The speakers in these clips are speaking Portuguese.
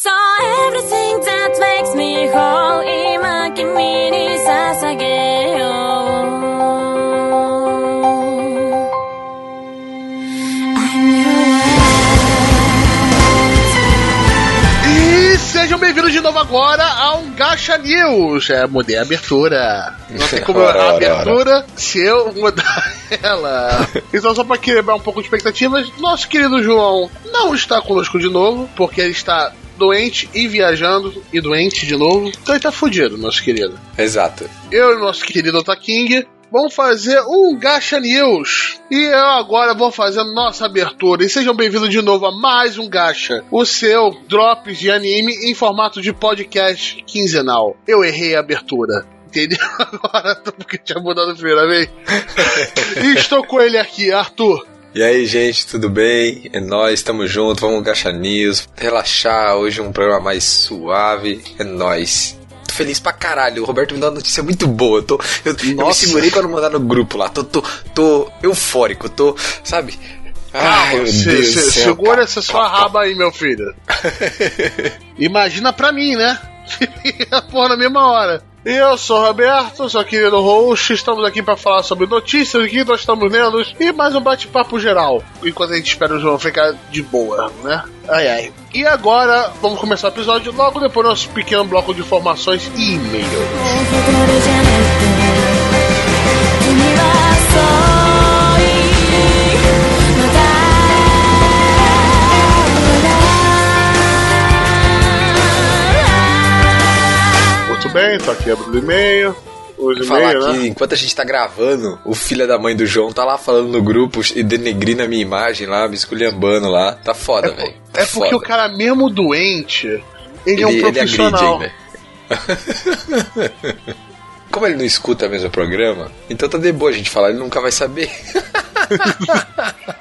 So everything that makes me whole 今君に捧げよう I'm your E sejam bem-vindos de novo agora ao Gacha News. É, mudei a abertura. Não tem como Ora, a ora, abertura se eu mudar ela. Então, só para quebrar um pouco de expectativas, nosso querido João não está conosco de novo, porque ele está doente e viajando e doente de novo. Então ele tá fudido, nosso querido. Exato. Eu e nosso querido Ota King vamos fazer um Gacha News. E eu agora vou fazer nossa abertura. E sejam bem-vindos de novo a mais um Gacha, o seu Drops de anime em formato de podcast quinzenal. Eu errei a abertura. Entendeu? Agora, porque tinha mudado a primeira vez. e estou com ele aqui, Arthur. E aí, gente, tudo bem? É nóis, tamo junto, vamos Gacha News, relaxar, hoje um programa mais suave, é nóis. Tô feliz pra caralho, o Roberto me deu uma notícia muito boa, eu, tô, eu, eu me segurei pra não mandar no grupo lá, tô, tô, tô eufórico, tô, sabe? Ai, meu Se- se- segura essa sua raba aí, meu filho. Imagina pra mim, né? Porra, na mesma hora. Eu sou o Roberto, sou querido host. Estamos aqui pra falar sobre notícias que nós estamos lendo e mais um bate-papo geral. Enquanto a gente espera o João ficar de boa, né? Ai ai. E agora, vamos começar o episódio logo depois do nosso pequeno bloco de informações e e-mails. Bem, tô aqui abrindo e-mail. Os Falar e-mails, que né? enquanto a gente tá gravando, o filho da mãe do João tá lá falando no grupo e denegrindo a minha imagem lá, me esculhambando lá. Tá foda, velho. Tá É porque foda. o cara, mesmo doente, ele, é um Ele- ele agride profissional. ainda. Como ele não escuta mesmo o programa, então tá de boa a gente falar, ele nunca vai saber.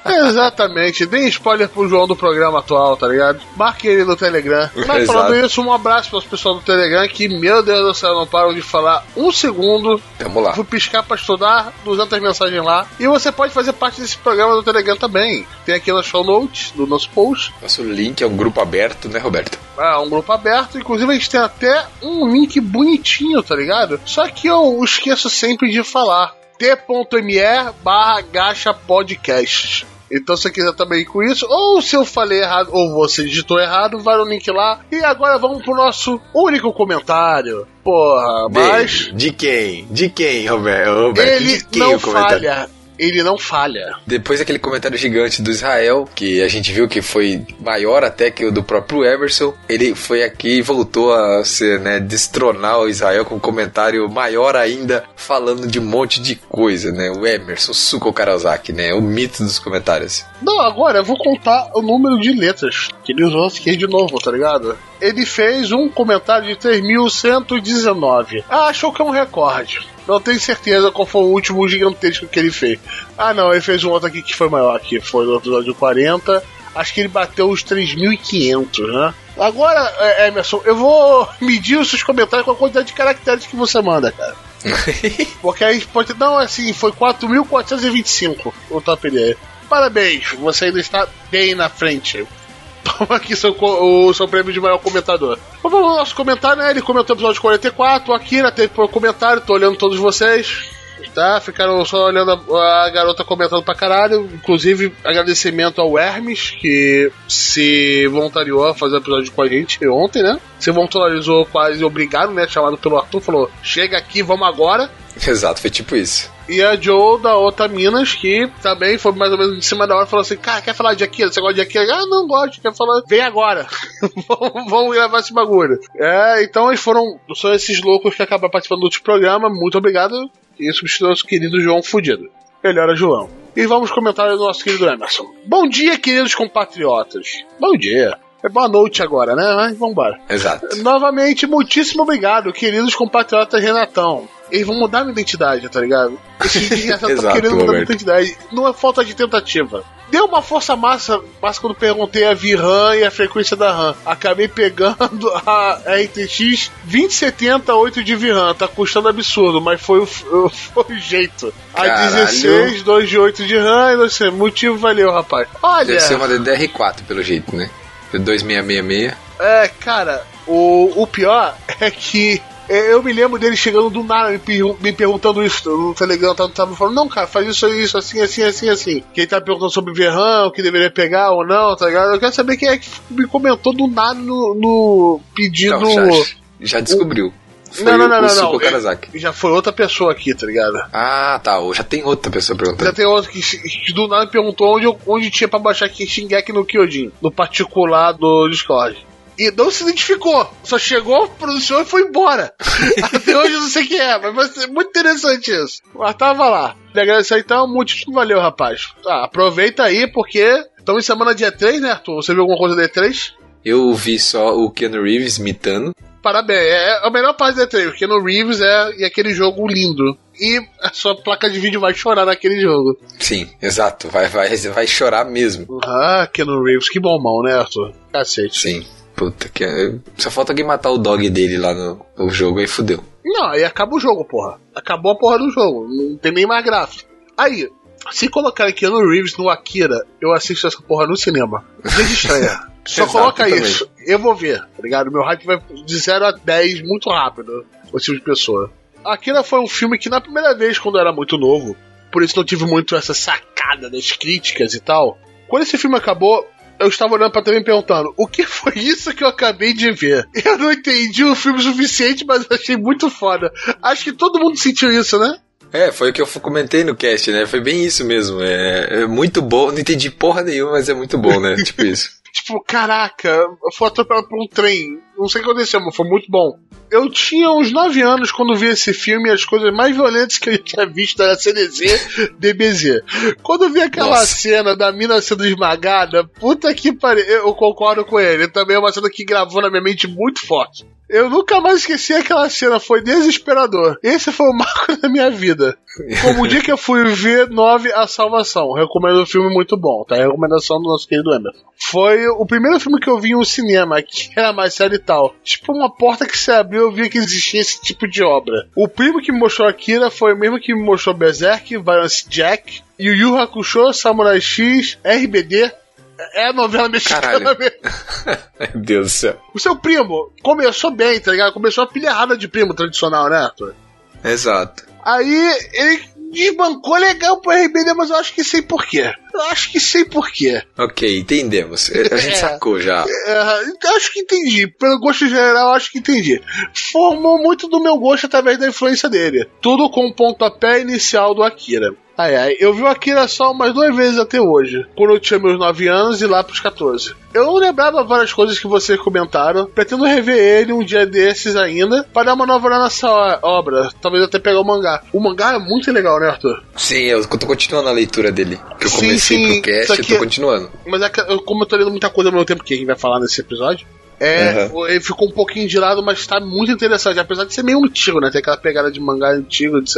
Exatamente, dê spoiler pro João do programa atual, tá ligado? Marque ele no Telegram. Mas falando isso, um abraço pros pessoal do Telegram que, meu Deus do céu, não param de falar um segundo. Tamo lá. Fui piscar pra estudar, 200 mensagens lá. E você pode fazer parte desse programa do Telegram também. Tem aqui na show notes, do nosso post. Nosso link é um grupo aberto, né, Roberto? É um grupo aberto, inclusive a gente tem até um link bonitinho, tá ligado? Só que eu esqueço sempre de falar. t.me barra gacha podcast. Então se você quiser também ir com isso, ou se eu falei errado, ou você digitou errado, vai no link lá. E agora vamos pro nosso único comentário. Porra, mas De, de quem? De quem, Roberto? Roberto ele de quem não o comentário? falha. Ele não falha. Depois daquele comentário gigante do Israel, que a gente viu que foi maior até que o do próprio Emerson, ele foi aqui e voltou a ser, né, destronar o Israel com um comentário maior ainda, falando de um monte de coisa, né? O Emerson Suko Karasaki, né? O mito dos comentários. Não, agora eu vou contar o número de letras que ele usou aqui de novo, tá ligado? Ele fez um comentário de 3.119. Ah, achou que é um recorde. Não tenho certeza qual foi o último gigantesco que ele fez. Ah, não, ele fez um outro aqui que foi maior, que foi no episódio 40. Acho que ele bateu os 3.500, né? Agora, é, Emerson, eu vou medir os seus comentários com a quantidade de caracteres que você manda, cara. Porque aí pode. Não, assim, foi 4.425 o top dele. Parabéns, você ainda está bem na frente. Toma aqui seu, o seu prêmio de maior comentador. Vamos ao nosso comentário, né? Ele comentou o episódio 44. O Akira teve por comentário, tô olhando todos vocês. Tá? Ficaram só olhando a, a garota comentando pra caralho. Inclusive, agradecimento ao Hermes, que se voluntariou a fazer o episódio com a gente ontem, né? Se voluntarizou quase obrigado, né? Chamado pelo Arthur, falou: chega aqui, vamos agora. Exato, foi tipo isso. E a Joe da outra Minas, que também foi mais ou menos em cima da hora, falou assim: Cara, quer falar de Akira? Você gosta de Akira? Ah, não gosto, quer falar. Vem agora. vamos, vamos gravar esse bagulho. É, então eles foram. São esses loucos que acabaram participando do outro programa. Muito obrigado. E substituiu nosso querido João Fudido. Melhora, João. E vamos comentar do nosso querido Emerson. Bom dia, queridos compatriotas. Bom dia. É boa noite agora, né? Mas vambora. Exato. Novamente, muitíssimo obrigado, queridos compatriotas Renatão. Eles vão mudar minha identidade, tá ligado? Já estão Exato, querendo mudar minha Roberto. identidade. Não é falta de tentativa. Deu uma força massa, massa quando perguntei a VRAM e a frequência da RAM. Acabei pegando a RTX 2070 8 de VRAM. Tá custando absurdo, mas foi o, foi o jeito. A Caralho. 16, 2 de 8 de RAM, e não sei, motivo valeu, rapaz. Olha, Deve ser uma DDR4, pelo jeito, né? 2666. É, cara, o, o pior é que eu me lembro dele chegando do nada me, per- me perguntando isso no Telegram, tava, tava falando, não, cara, faz isso, isso, assim, assim, assim, assim. Que ele tá perguntando sobre Verrão, que deveria pegar ou não, tá ligado? Eu quero saber quem é que me comentou do nada no, no pedido. Já, já descobriu. Foi não, não, não, o não. Já foi outra pessoa aqui, tá ligado? Ah, tá. Já tem outra pessoa Já perguntando. tem outro que, que do nada me perguntou onde, onde tinha pra baixar aqui Shingeki no Kyojin, no particular do Discord. E não se identificou, só chegou, pronunciou e foi embora. Até hoje eu não sei quem é, mas vai ser muito interessante isso. Mas tava lá. E agradecer então, muitíssimo valeu, rapaz. Tá, aproveita aí, porque estamos em semana dia 3, né, Arthur? Você viu alguma coisa do E3? Eu vi só o Keanu Reeves imitando. Parabéns, é a melhor parte do E3, porque no Reeves é e aquele jogo lindo. E a sua placa de vídeo vai chorar naquele jogo. Sim, exato. Vai, vai, vai chorar mesmo. Ah, Keanu Reeves, que bom mão, né, Arthur? Cacete. Sim. Puta que. Só falta alguém matar o dog dele lá no, no jogo aí fudeu. Não, aí acaba o jogo, porra. Acabou a porra do jogo. Não tem nem mais gráfico. Aí, se colocar Keanu Reeves no Akira, eu assisto essa porra no cinema. Desde estreia. Só Exato, coloca também. isso. Eu vou ver, tá ligado? Meu hype vai de 0 a 10 muito rápido. O tipo de pessoa. Akira foi um filme que na primeira vez, quando eu era muito novo, por isso não tive muito essa sacada das críticas e tal. Quando esse filme acabou, eu estava olhando pra TV me perguntando: o que foi isso que eu acabei de ver? Eu não entendi o filme suficiente, mas achei muito foda. Acho que todo mundo sentiu isso, né? É, foi o que eu comentei no cast, né? Foi bem isso mesmo. É, é muito bom. Não entendi porra nenhuma, mas é muito bom, né? tipo isso. Tipo, caraca, eu fui atropelado por um trem. Não sei o que aconteceu, mas foi muito bom. Eu tinha uns 9 anos quando vi esse filme as coisas mais violentas que eu tinha visto era CDZ, DBZ. Quando vi aquela Nossa. cena da mina sendo esmagada, puta que pariu, eu concordo com ele. Também é uma cena que gravou na minha mente muito forte. Eu nunca mais esqueci aquela cena, foi desesperador. Esse foi o marco da minha vida. Como o dia que eu fui ver 9 A Salvação. Recomendo um filme muito bom, tá? Recomendação do nosso querido Emerson. Foi o primeiro filme que eu vi em um cinema, que era mais sério e tal. Tipo, uma porta que se abriu, eu vi que existia esse tipo de obra. O primo que me mostrou Akira foi o mesmo que me mostrou Berserk, Violence Jack, Yu Yu Hakusho, Samurai X, RBD. É a novela mexicana Caralho. mesmo. Meu Deus do céu. O seu primo começou bem, tá ligado? Começou a pilha errada de primo tradicional, né, Arthur? Exato. Aí ele desbancou legal pro RBD, mas eu acho que sei porquê. Eu acho que sei porquê. Ok, entendemos. A gente É. sacou já. É, eu acho que entendi. Pelo gosto geral, acho que entendi. Formou muito do meu gosto através da influência dele. Tudo com o pontapé inicial do Akira. Ai, ai, eu vi o Akira só umas duas vezes até hoje. Quando eu tinha meus 9 anos e lá pros 14. Eu não lembrava várias coisas que vocês comentaram. Pretendo rever ele um dia desses ainda. Para dar uma nova olhada nessa obra. Talvez até pegar o mangá. O mangá é muito legal, né, Arthur? Sim, eu tô continuando a leitura dele. Que eu Sim, comecei sim, pro cast e aqui tô é- continuando. Mas é que como eu tô lendo muita coisa ao mesmo tempo que a gente vai falar nesse episódio, é, ele ficou um pouquinho de lado, mas tá muito interessante. Apesar de ser meio antigo, né? Tem aquela pegada de mangá antigo, etc.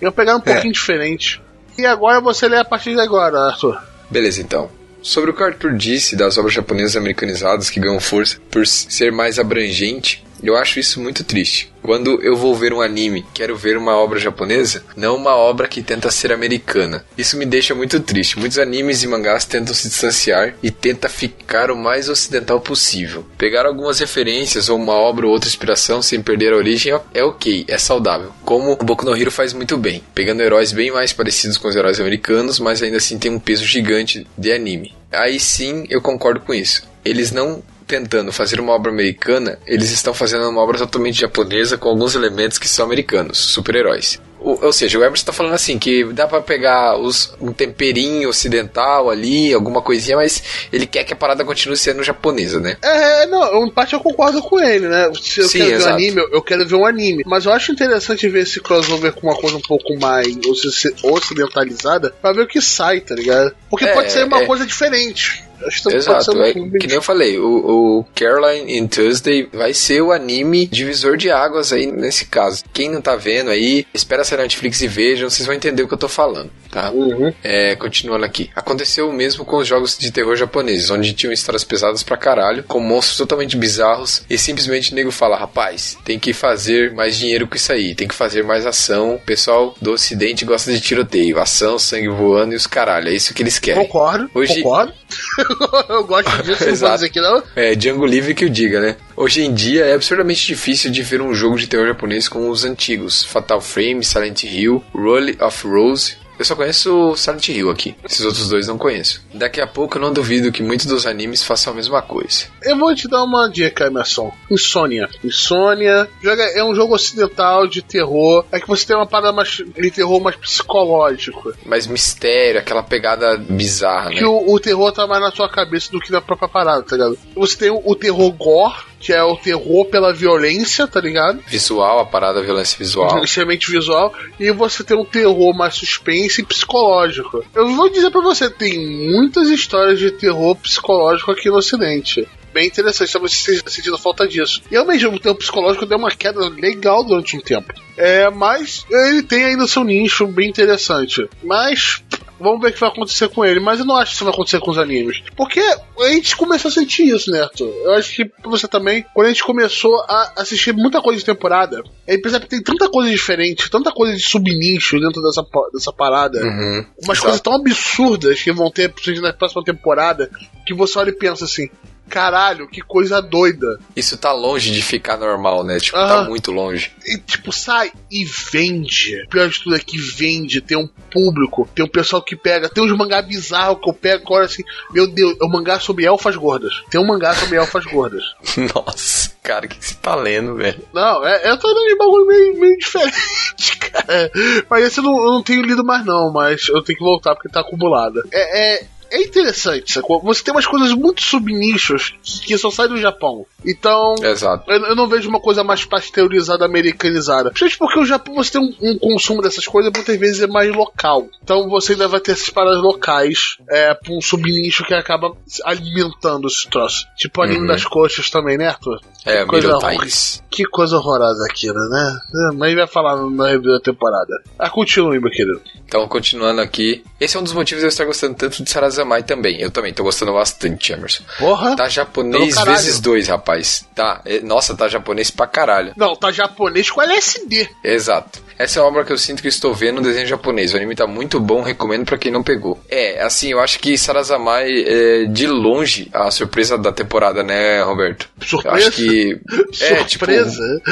E uma pegada um É. pouquinho diferente. E agora você lê a partir de agora, Arthur. Beleza, então. Sobre o que Arthur disse das obras japonesas americanizadas que ganham força por ser mais abrangente, eu acho isso muito triste. Quando eu vou ver um anime, quero ver uma obra japonesa, não uma obra que tenta ser americana. Isso me deixa muito triste. Muitos animes e mangás tentam se distanciar e tenta ficar o mais ocidental possível. Pegar algumas referências ou uma obra ou outra inspiração sem perder a origem é ok, é saudável. Como o Boku no Hero faz muito bem, pegando heróis bem mais parecidos com os heróis americanos, mas ainda assim tem um peso gigante de anime. Aí sim eu concordo com isso. Eles não tentando fazer uma obra americana, eles estão fazendo uma obra totalmente japonesa com alguns elementos que são americanos, super-heróis. Ou seja, o Emerson tá falando assim, que dá pra pegar os, um temperinho ocidental ali, alguma coisinha, mas ele quer que a parada continue sendo japonesa, né? É, não, em parte eu concordo com ele, né? Se eu Sim, quero ver um exato. anime, eu- quero ver um anime. Mas eu acho interessante ver esse crossover com uma coisa um pouco mais oci- ocidentalizada pra ver o que sai, tá ligado? Porque É, pode ser uma é. coisa diferente. Acho que Exato, é, que nem eu falei, o, o Caroline in Tuesday vai ser o anime divisor de águas aí nesse caso. Quem não tá vendo aí, espera ser Netflix e vejam, vocês vão entender o que eu tô falando, tá? Uhum. É, continuando aqui. Aconteceu o mesmo com os jogos de terror japoneses, onde tinham histórias pesadas pra caralho, com monstros totalmente bizarros, e simplesmente o nego fala, rapaz, tem que fazer mais dinheiro com isso aí, tem que fazer mais ação. O pessoal do ocidente gosta de tiroteio, ação, sangue voando e os caralho, é isso que eles querem. Concordo, Hoje- concordo. eu gosto disso, não vou dizer que não. É, Django Livre que o diga, né? Hoje em dia é absurdamente difícil de ver um jogo de terror japonês com os antigos. Fatal Frame, Silent Hill, Roll of Rose. Eu só conheço Silent Hill aqui. Esses outros dois não conheço. Daqui a pouco eu não duvido que muitos dos animes façam a mesma coisa. Eu vou te dar uma dica, Emerson. Insônia. Insônia é um jogo ocidental de terror. É que você tem uma parada mais de terror mais psicológico. Mas mistério, aquela pegada bizarra, né? Que o, o terror tá mais na sua cabeça do que na própria parada, tá ligado? Você tem o, o terror gore, que é o terror pela violência, tá ligado? Visual, a parada violência visual. extremamente visual, e você tem um terror mais suspense e psicológico. Eu vou dizer pra você, tem muitas histórias de terror psicológico aqui no Ocidente. Bem interessante, estamos sentindo falta disso. E ao mesmo tempo, psicológico deu uma queda legal durante um tempo. É, mas ele tem ainda seu nicho bem interessante. Mas Vamos ver o que vai acontecer com ele, mas eu não acho que isso vai acontecer com os animes. Porque a gente começou a sentir isso, Neto. Eu acho que você também, quando a gente começou a assistir muita coisa de temporada, a gente percebe que tem tanta coisa diferente, tanta coisa de subnicho dentro dessa, dessa parada. Uhum. Umas Exato. coisas tão absurdas que vão ter na próxima temporada, que você olha e pensa assim. Caralho, que coisa doida. Isso tá longe de ficar normal, né? Tipo, tá Aham. muito longe. E, tipo, sai e vende. O pior de tudo é que vende, tem um público, tem um pessoal que pega, tem uns mangá bizarros que eu pego agora assim, meu Deus, é um mangá sobre elfas gordas. Tem um mangá sobre elfas gordas. Nossa, cara, o que que você tá lendo, velho? Não, é, eu tô lendo de bagulho meio, meio diferente, cara. Mas esse eu não, eu não tenho lido mais, não, mas eu tenho que voltar porque tá acumulada. É, é, é interessante, sacou? Você tem umas coisas muito subnichos que só saem do Japão. Então. Exato. Eu, eu não vejo uma coisa mais pasteurizada, americanizada. Principalmente porque o Japão você tem um, um consumo dessas coisas muitas vezes é mais local. Então você ainda vai ter essas paradas locais é, pra um subnicho que acaba alimentando esse troço. Tipo o anime Uhum. das coxas também, né, Arthur? É, Coisa ruim. Times. Que coisa horrorosa aquilo, né? É, Mas vai falar na review da temporada. Ah, continue, meu querido. Então, continuando aqui. Esse é um dos motivos de eu estar gostando tanto de Sarazamai também. Eu também tô gostando bastante, Emerson. Porra! Tá japonês vezes dois, rapaz. Tá. é- Nossa, tá japonês pra caralho. Não, tá japonês com LSD. Exato. Essa é a obra que eu sinto que estou vendo no desenho japonês. O anime tá muito bom, recomendo pra quem não pegou. É, assim, eu acho que Sarazamai é de longe a surpresa da temporada, né, Roberto? Eu Surpresa? acho que. É, tipo. Surpresa?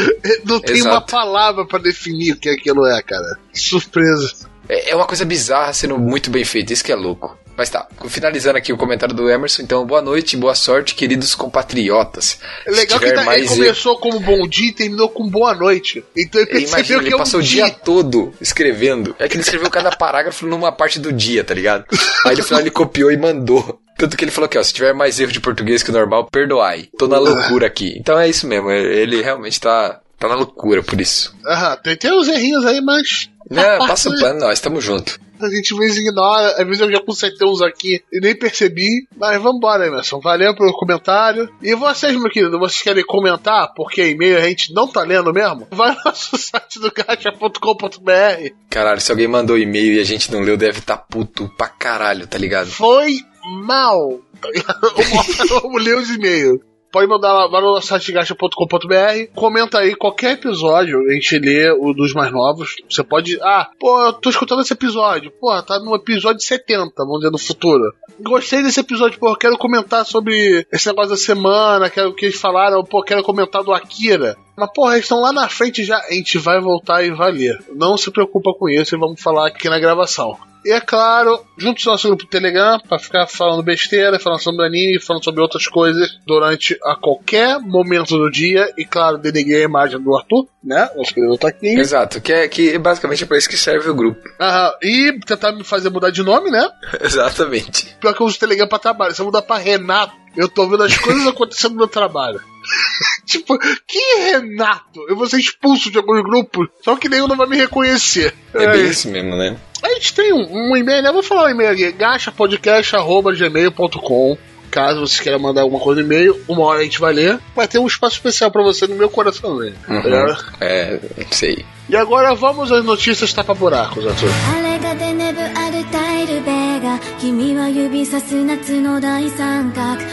Não tem Exato. uma palavra pra definir o que aquilo é, cara. Surpresa. É é uma coisa bizarra sendo muito bem feita, isso que é louco. Mas tá, finalizando aqui o comentário do Emerson, então boa noite, boa sorte, queridos compatriotas. É legal que tá- ele mais começou como bom dia e terminou com boa noite. Então ele Eu percebeu imagino, que ele é um passou o dia. dia todo escrevendo. É que ele escreveu cada parágrafo numa parte do dia, tá ligado? Aí no final ele copiou e mandou. Tanto que ele falou que, ó, se tiver mais erro de português que o normal, perdoai. Tô na loucura aqui. Então é isso mesmo, ele realmente tá, tá na loucura por isso. Aham, tem, tem uns errinhos aí, mas. Não, passa o pano, nós estamos junto. A gente às vezes ignora, às vezes eu já consertei uns aqui e nem percebi. Mas vambora, Emerson. Valeu pelo comentário. E vocês, meu querido, vocês querem comentar? Porque e-mail a gente não tá lendo mesmo? Vai no nosso site do gacha.com.br. Caralho, se alguém mandou e-mail e a gente não leu, deve tá puto pra caralho, tá ligado? Foi mal. Ligado? Vamos ler os e-mails. Pode mandar lá, vai no nosso site gacha.com.br, comenta aí qualquer episódio, a gente lê o dos mais novos. Você pode. Ah, pô, eu tô escutando esse episódio. Pô, tá no episódio 70, vamos dizer, no futuro. Gostei desse episódio, pô, quero comentar sobre esse negócio da semana, quero que eles falaram, pô, quero comentar do Akira. Mas, porra, eles estão lá na frente já. A gente vai voltar e vai ler. Não se preocupa com isso e vamos falar aqui na gravação. E é claro, junto ao nosso grupo Telegram, pra ficar falando besteira, falando sobre anime, falando sobre outras coisas durante a qualquer momento do dia. E claro, deneguei a imagem do Arthur, né? Nosso querido Taquinho. Exato, que, é, que basicamente é pra isso que serve o grupo. Aham, e tentar me fazer mudar de nome, né? Exatamente. Pior que eu uso o Telegram pra trabalho. Se eu mudar pra Renato, eu tô vendo as coisas acontecendo no meu trabalho. tipo, que Renato? Eu vou ser expulso de alguns grupos, só que nenhum não vai me reconhecer. É bem isso mesmo, né? A gente tem um, um e-mail, né? Vou falar um e-mail aqui: gachapodcast.gmail.com. Caso você queira mandar alguma coisa no e-mail, uma hora a gente vai ler. Vai ter um espaço especial pra você no meu coração, né? Uhum. É, sei. E agora vamos às notícias tapa-buracos, Arthur. あれがデネブアルタイルベが君は指さす夏の大三角覚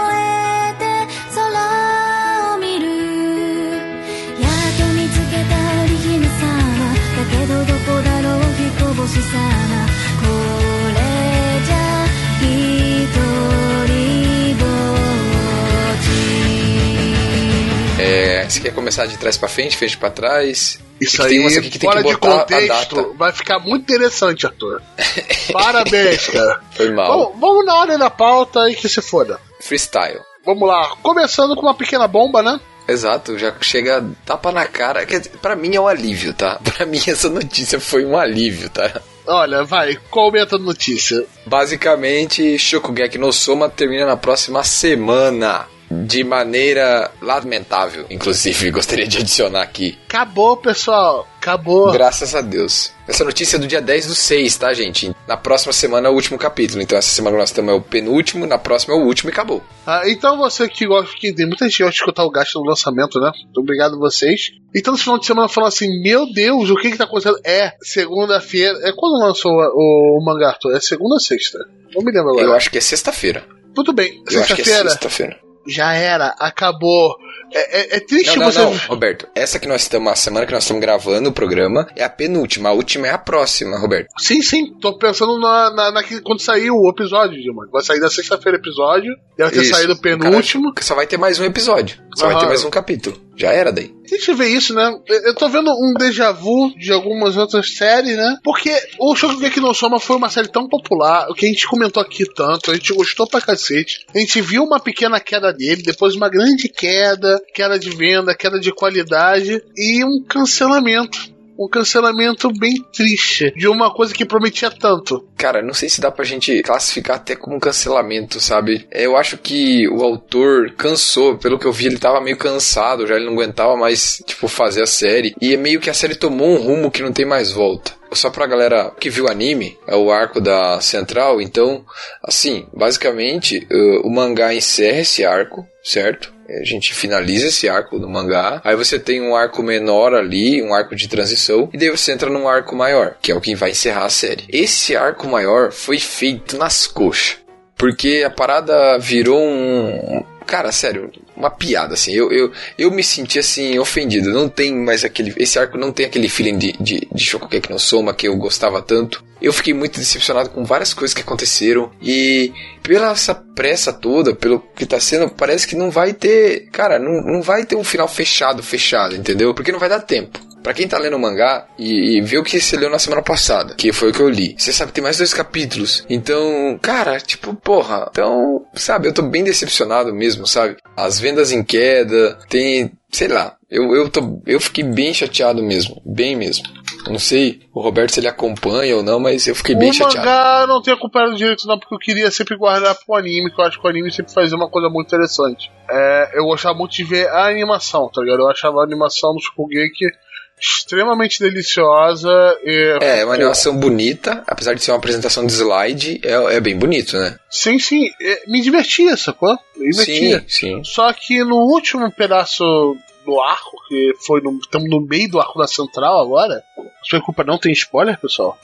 え Você quer começar de trás pra frente, frente pra trás? Isso que tem aí, umas aqui que tem fora que de botar contexto, vai ficar muito interessante, Arthur. Parabéns, cara. Foi mal. Vamos, vamos na ordem da pauta aí que se foda. Freestyle. Vamos lá, começando com uma pequena bomba, né? Exato, já chega tapa na cara. Pra mim é um alívio, tá? Pra mim essa notícia foi um alívio, tá? Olha, vai, comenta a notícia. Basicamente, Shokugeki no Soma termina na próxima semana. De maneira lamentável, inclusive, gostaria de adicionar aqui. Acabou, pessoal. Acabou. Graças a Deus. Essa notícia é do dia 10 do 6, tá, gente? Na próxima semana é o último capítulo. Então essa semana nós estamos é o penúltimo, na próxima é o último e acabou. Ah, então você que gosta, que tem muita gente que gosta de escutar o gasto no lançamento, né? Muito obrigado a vocês. Então no final de semana falando assim, meu Deus, o que que tá acontecendo? É, segunda-feira. É quando lançou o, o mangá? É segunda ou sexta? Não me lembro agora. Eu acho que é sexta-feira. Tudo bem, que é sexta-feira sexta-feira. Já era, acabou. É, é- é triste Não, não, você. não, Roberto. Essa que nós estamos, a semana que nós estamos gravando o programa é a penúltima. A última é a próxima, Roberto. Sim, sim, tô pensando na, na, na- quando sair o episódio, Dilma. Vai sair na sexta-feira o episódio, e vai ter Isso. saído o penúltimo. Cara, só vai ter mais um episódio. Só vai ter mais um capítulo. Já era daí. A gente vê isso, né? Eu eu tô vendo um déjà vu de algumas outras séries, né? Porque o Shokugeki no Soma foi uma série tão popular, o que a gente comentou aqui tanto, a gente gostou pra cacete. A gente viu uma pequena queda dele, depois uma grande queda, queda de venda, queda de qualidade e um cancelamento. Um cancelamento bem triste de uma coisa que prometia tanto. Cara, não sei se dá pra gente classificar até como um cancelamento, sabe? Eu acho que o autor cansou, pelo que eu vi, ele tava meio cansado, já ele não aguentava mais, tipo, fazer a série. E é meio que a série tomou um rumo que não tem mais volta. Só pra galera que viu o anime, é o arco da Central, então, assim, basicamente, eh, o mangá encerra esse arco, certo? A gente finaliza esse arco do mangá. Aí você tem um arco menor ali, um arco de transição. E daí você entra num arco maior, que é o que vai encerrar a série. Esse arco maior foi feito nas coxas. Porque a parada virou um. Cara, sério, uma piada, assim. Eu, eu, eu me senti, assim, ofendido. Não tem mais aquele. Esse arco não tem aquele feeling de, de, de Shokugeki no Soma que eu gostava tanto. Eu fiquei muito decepcionado com várias coisas que aconteceram. E pela essa pressa toda, pelo que tá sendo, parece que não vai ter. Cara, não, não vai ter um final fechado, fechado, entendeu? Porque não vai dar tempo. Pra quem tá lendo o mangá e, e viu o que você leu na semana passada, que foi o que eu li, você sabe que tem mais dois capítulos. Então, cara, tipo, porra. Então, sabe, eu tô bem decepcionado mesmo, sabe? As vendas em queda, tem. Sei lá. Eu, eu, tô, eu fiquei bem chateado mesmo. Bem mesmo. Não sei o Roberto se ele acompanha ou não, mas eu fiquei bem o chateado. mangá não tenho acompanhado direito, não, porque eu queria sempre guardar pro anime, que eu acho que o anime sempre fazia uma coisa muito interessante. É, eu gostava muito de ver a animação, tá ligado? Eu achava a animação do Shokugeki extremamente deliciosa. E, É, é uma animação bonita, apesar de ser uma apresentação de slide, é, é bem bonito, né? Sim, sim, é, me divertia, sacou? Me divertia. Sim, sim. Só que no último pedaço do arco, que foi no. Estamos no meio do arco da central agora. Não se preocupa, não tem spoiler, pessoal.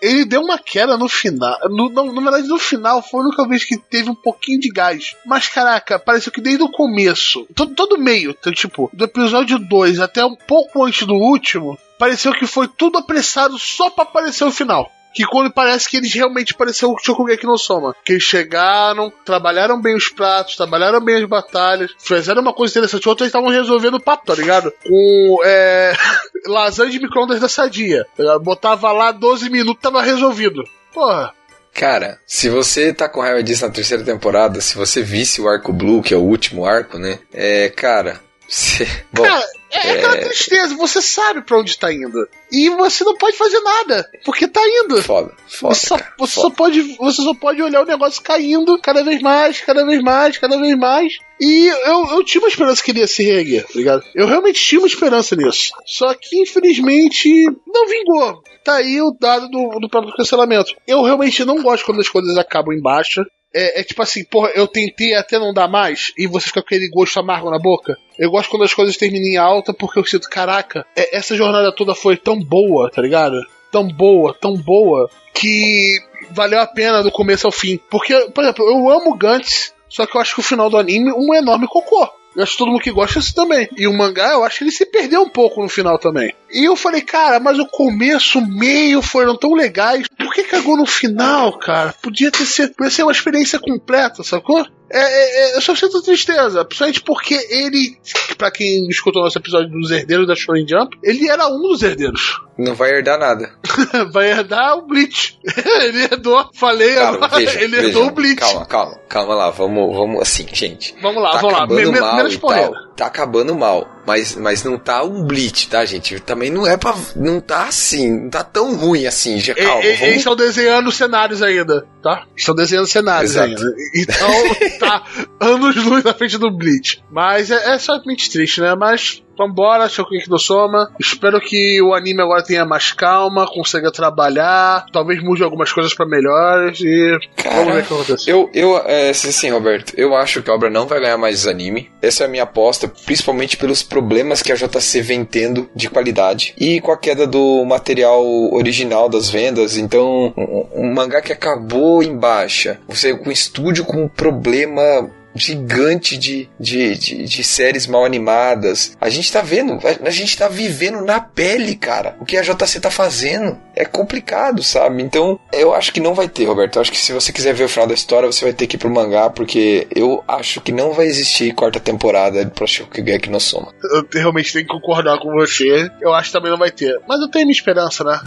Ele deu uma queda no final. No, não, na verdade, no final foi a única vez que teve um pouquinho de gás. Mas caraca, pareceu que desde o começo, todo, todo meio, tipo, do episódio 2 até um pouco antes do último, pareceu que foi tudo apressado só pra aparecer o final. Que quando parece que eles realmente pareceram o Shokugeki no Soma. Que eles chegaram, trabalharam bem os pratos, trabalharam bem as batalhas, fizeram uma coisa interessante. Outros estavam resolvendo o papo, tá ligado? Com é, lasanha de micro-ondas da sadia. tá? Botava lá 12 minutos, tava resolvido. Porra. Cara, se você tá com raiva disso na terceira temporada, se você visse o arco Blue, que é o último arco, né? É, cara, você. Bom, Cara, é, aquela tristeza, você sabe pra onde tá indo. E você não pode fazer nada, porque tá indo. foda, foda. Você, só, cara, você foda. só pode, você só pode olhar o negócio caindo cada vez mais, cada vez mais, cada vez mais. E eu, eu tinha uma esperança que ele ia se reerguer, tá ligado? Eu realmente tinha uma esperança nisso. Só que, infelizmente, não vingou. Tá aí o dado do, do próprio cancelamento. Eu realmente não gosto quando as coisas acabam em baixa. É, é tipo assim, porra, eu tentei até não dar mais e você fica com aquele gosto amargo na boca. Eu gosto quando as coisas terminam em alta porque eu sinto, caraca, é- essa jornada toda foi tão boa, tá ligado? Tão boa, tão boa, que valeu a pena do começo ao fim. Porque, por exemplo, eu amo Gantz, só que eu acho que o final do anime é um enorme cocô. Eu acho que todo mundo que gosta isso também. E o mangá, eu acho que ele se perdeu um pouco no final também. E eu falei, cara, mas o começo, o meio foram tão legais. Por que cagou no final, cara? Podia ter sido, podia ser uma experiência completa, sacou? É, é, é, eu só sinto tristeza, principalmente porque ele, pra quem escutou nosso episódio dos herdeiros da Shonen Jump, ele era um dos herdeiros. Não vai herdar nada. vai herdar o Bleach. ele herdou, falei, Cara, veja, ele veja, herdou o Bleach. Calma, calma, calma lá, vamos, vamos assim, gente. Vamos lá, tá vamos lá, acabando Me- mal menos e porrada. Tá acabando mal, mas, mas não tá um Bleach, tá, gente? Também não é pra. Não tá assim, não tá tão ruim assim, já E- calma, e- Eles vamos. estão desenhando cenários ainda, tá? Estão desenhando cenários Exato. ainda. Então, tá anos luz na frente do Bleach. Mas é, é somente triste, né? Mas vambora, Shokugeki no Soma. Espero que o anime agora tenha mais calma, consiga trabalhar, talvez mude algumas coisas pra melhores e vamos ver o que acontece. Eu, eu, é, sim, sim, Roberto, eu acho que a obra não vai ganhar mais anime. Essa é a minha aposta, principalmente pelos problemas que a JC vem tendo de qualidade e com a queda do material original das vendas. Então, um, um mangá que acabou em baixa, você com estúdio com um problema gigante de, de, de, de séries mal animadas. A gente tá vendo, a, a gente tá vivendo na pele, cara, o que a JC tá fazendo. É complicado, sabe? Então, eu acho que não vai ter, Roberto. Eu acho que se você quiser ver o final da história, você vai ter que ir pro mangá, porque eu acho que não vai existir quarta temporada pra Shokugeki no Soma. Eu realmente tenho que concordar com você. Eu acho que também não vai ter. Mas eu tenho minha esperança, né?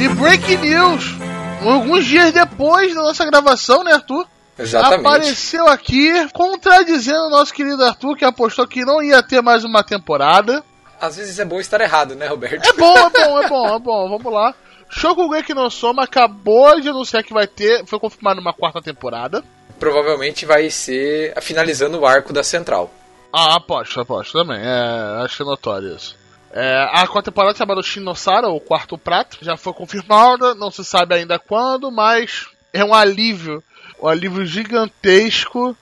E breaking news! Alguns dias depois da nossa gravação, né, Arthur? Exatamente. Apareceu aqui contradizendo o nosso querido Arthur, que apostou que não ia ter mais uma temporada. Às vezes é bom estar errado, né, Roberto? É bom, é bom, é bom, é bom. Vamos lá. Shokugeki no Soma acabou de anunciar que vai ter, foi confirmado uma quarta temporada. Provavelmente vai ser finalizando o arco da Central. Ah, aposto, aposto também. É, acho que notório isso. É, a quarta temporada chamada Shinosara, o quarto prato, já foi confirmada, não se sabe ainda quando, mas é um alívio, um alívio gigantesco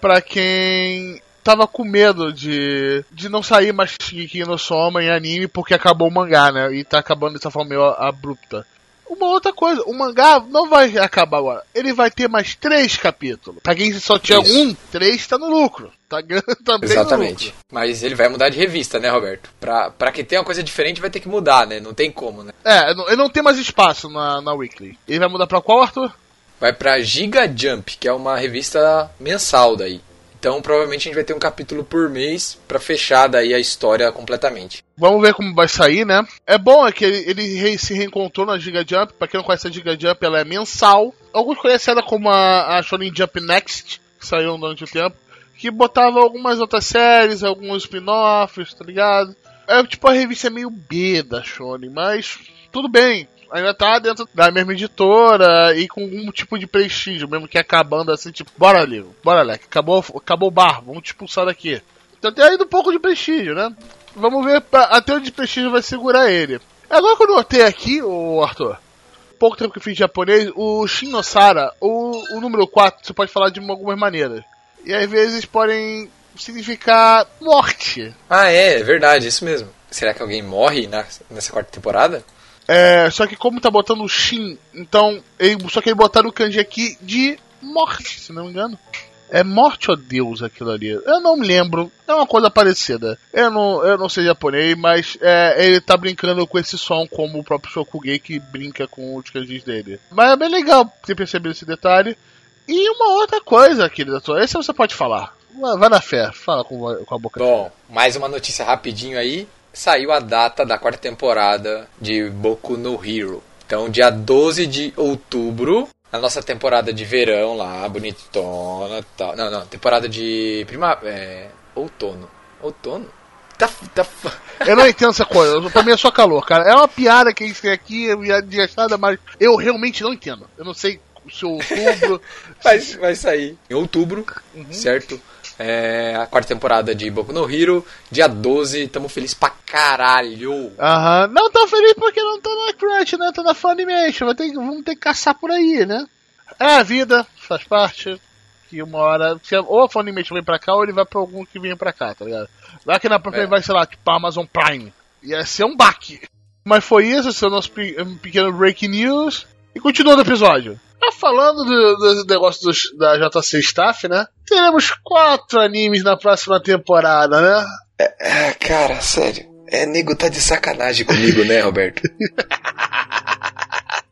pra quem tava com medo de, de não sair mais Shingeki no Soma em anime porque acabou o mangá, né? E tá acabando dessa forma meio abrupta. Uma outra coisa, o mangá não vai acabar agora. Ele vai ter mais três capítulos. Pra quem só tinha Isso. um, três tá no lucro. Tá, tá bem Exatamente. Mas ele vai mudar de revista, né, Roberto? Pra, pra que tenha uma coisa diferente vai ter que mudar, né? Não tem como, né? É, ele não tem mais espaço na, na Weekly. Ele vai mudar pra qual, Arthur? Vai pra Giga Jump, que é uma revista mensal daí. Então provavelmente a gente vai ter um capítulo por mês pra fechar daí a história completamente. Vamos ver como vai sair, né? É bom é que ele, ele se reencontrou na Giga Jump. Pra quem não conhece a Giga Jump, ela é mensal. Alguns conhecem ela como a, a Shonen Jump Next, que saiu durante o tempo. Que botava algumas outras séries, alguns spin-offs, tá ligado? É tipo a revista meio B da Shonen, mas tudo bem. Ainda tá dentro da mesma editora e com algum tipo de prestígio, mesmo que acabando assim, tipo, bora livro, bora Leque, acabou, acabou o bar, vamos te expulsar daqui. Então tem ainda um pouco de prestígio, né? Vamos ver pra- até onde o prestígio vai segurar ele. Agora que eu notei aqui, o Arthur, pouco tempo que eu fiz japonês, o Shinosara, o, o número 4, você pode falar de algumas maneiras. E às vezes podem significar morte. Ah, é, é verdade, isso mesmo. Será que alguém morre na- nessa quarta temporada? É, só que como tá botando o Shin, então, ele, só que ele botaram o kanji aqui de morte, se não me engano. É morte ou Deus aquilo ali? Eu não me lembro. É uma coisa parecida. Eu não, eu não sei japonês, mas é, ele tá brincando com esse som como o próprio Shokugeki brinca com os kanjis dele. Mas é bem legal ter percebido esse detalhe. E uma outra coisa, querido ator, esse você pode falar. Vai vai na fé, fala com, com a boca. Bom, mais uma notícia rapidinho aí. Saiu a data da quarta temporada de Boku no Hero. Então, dia 12 de outubro, a nossa temporada de verão lá, bonitona e tal. Não, não, temporada de prima... É, outono. Outono? Tá, tá... Eu não entendo essa coisa. Pra mim é só calor, cara. É uma piada que a gente tem aqui, é engraçada, mas eu realmente não entendo. Eu não sei se outubro. vai, vai sair em outubro, certo? É, a quarta temporada de Boku no Hero. Dia 12, tamo feliz pra caralho. Aham. Não tô feliz porque não tô na Crunch, né? Tô na Funimation. Ter, vamos ter que caçar por aí, né? É a vida, faz parte. Que uma hora. Ou a Funimation vem pra cá, ou ele vai pra algum que vem pra cá, tá ligado? Vai que na próxima É. vai, sei lá, tipo a Amazon Prime. Ia ser um baque. Mas foi isso, esse é o nosso pe- pequeno breaking news. E continuando o episódio. Tá falando do, do negócio dos- da JC Staff, né? Teremos quatro animes na próxima temporada, né? É, cara, sério. É, nego tá de sacanagem comigo, né, Roberto?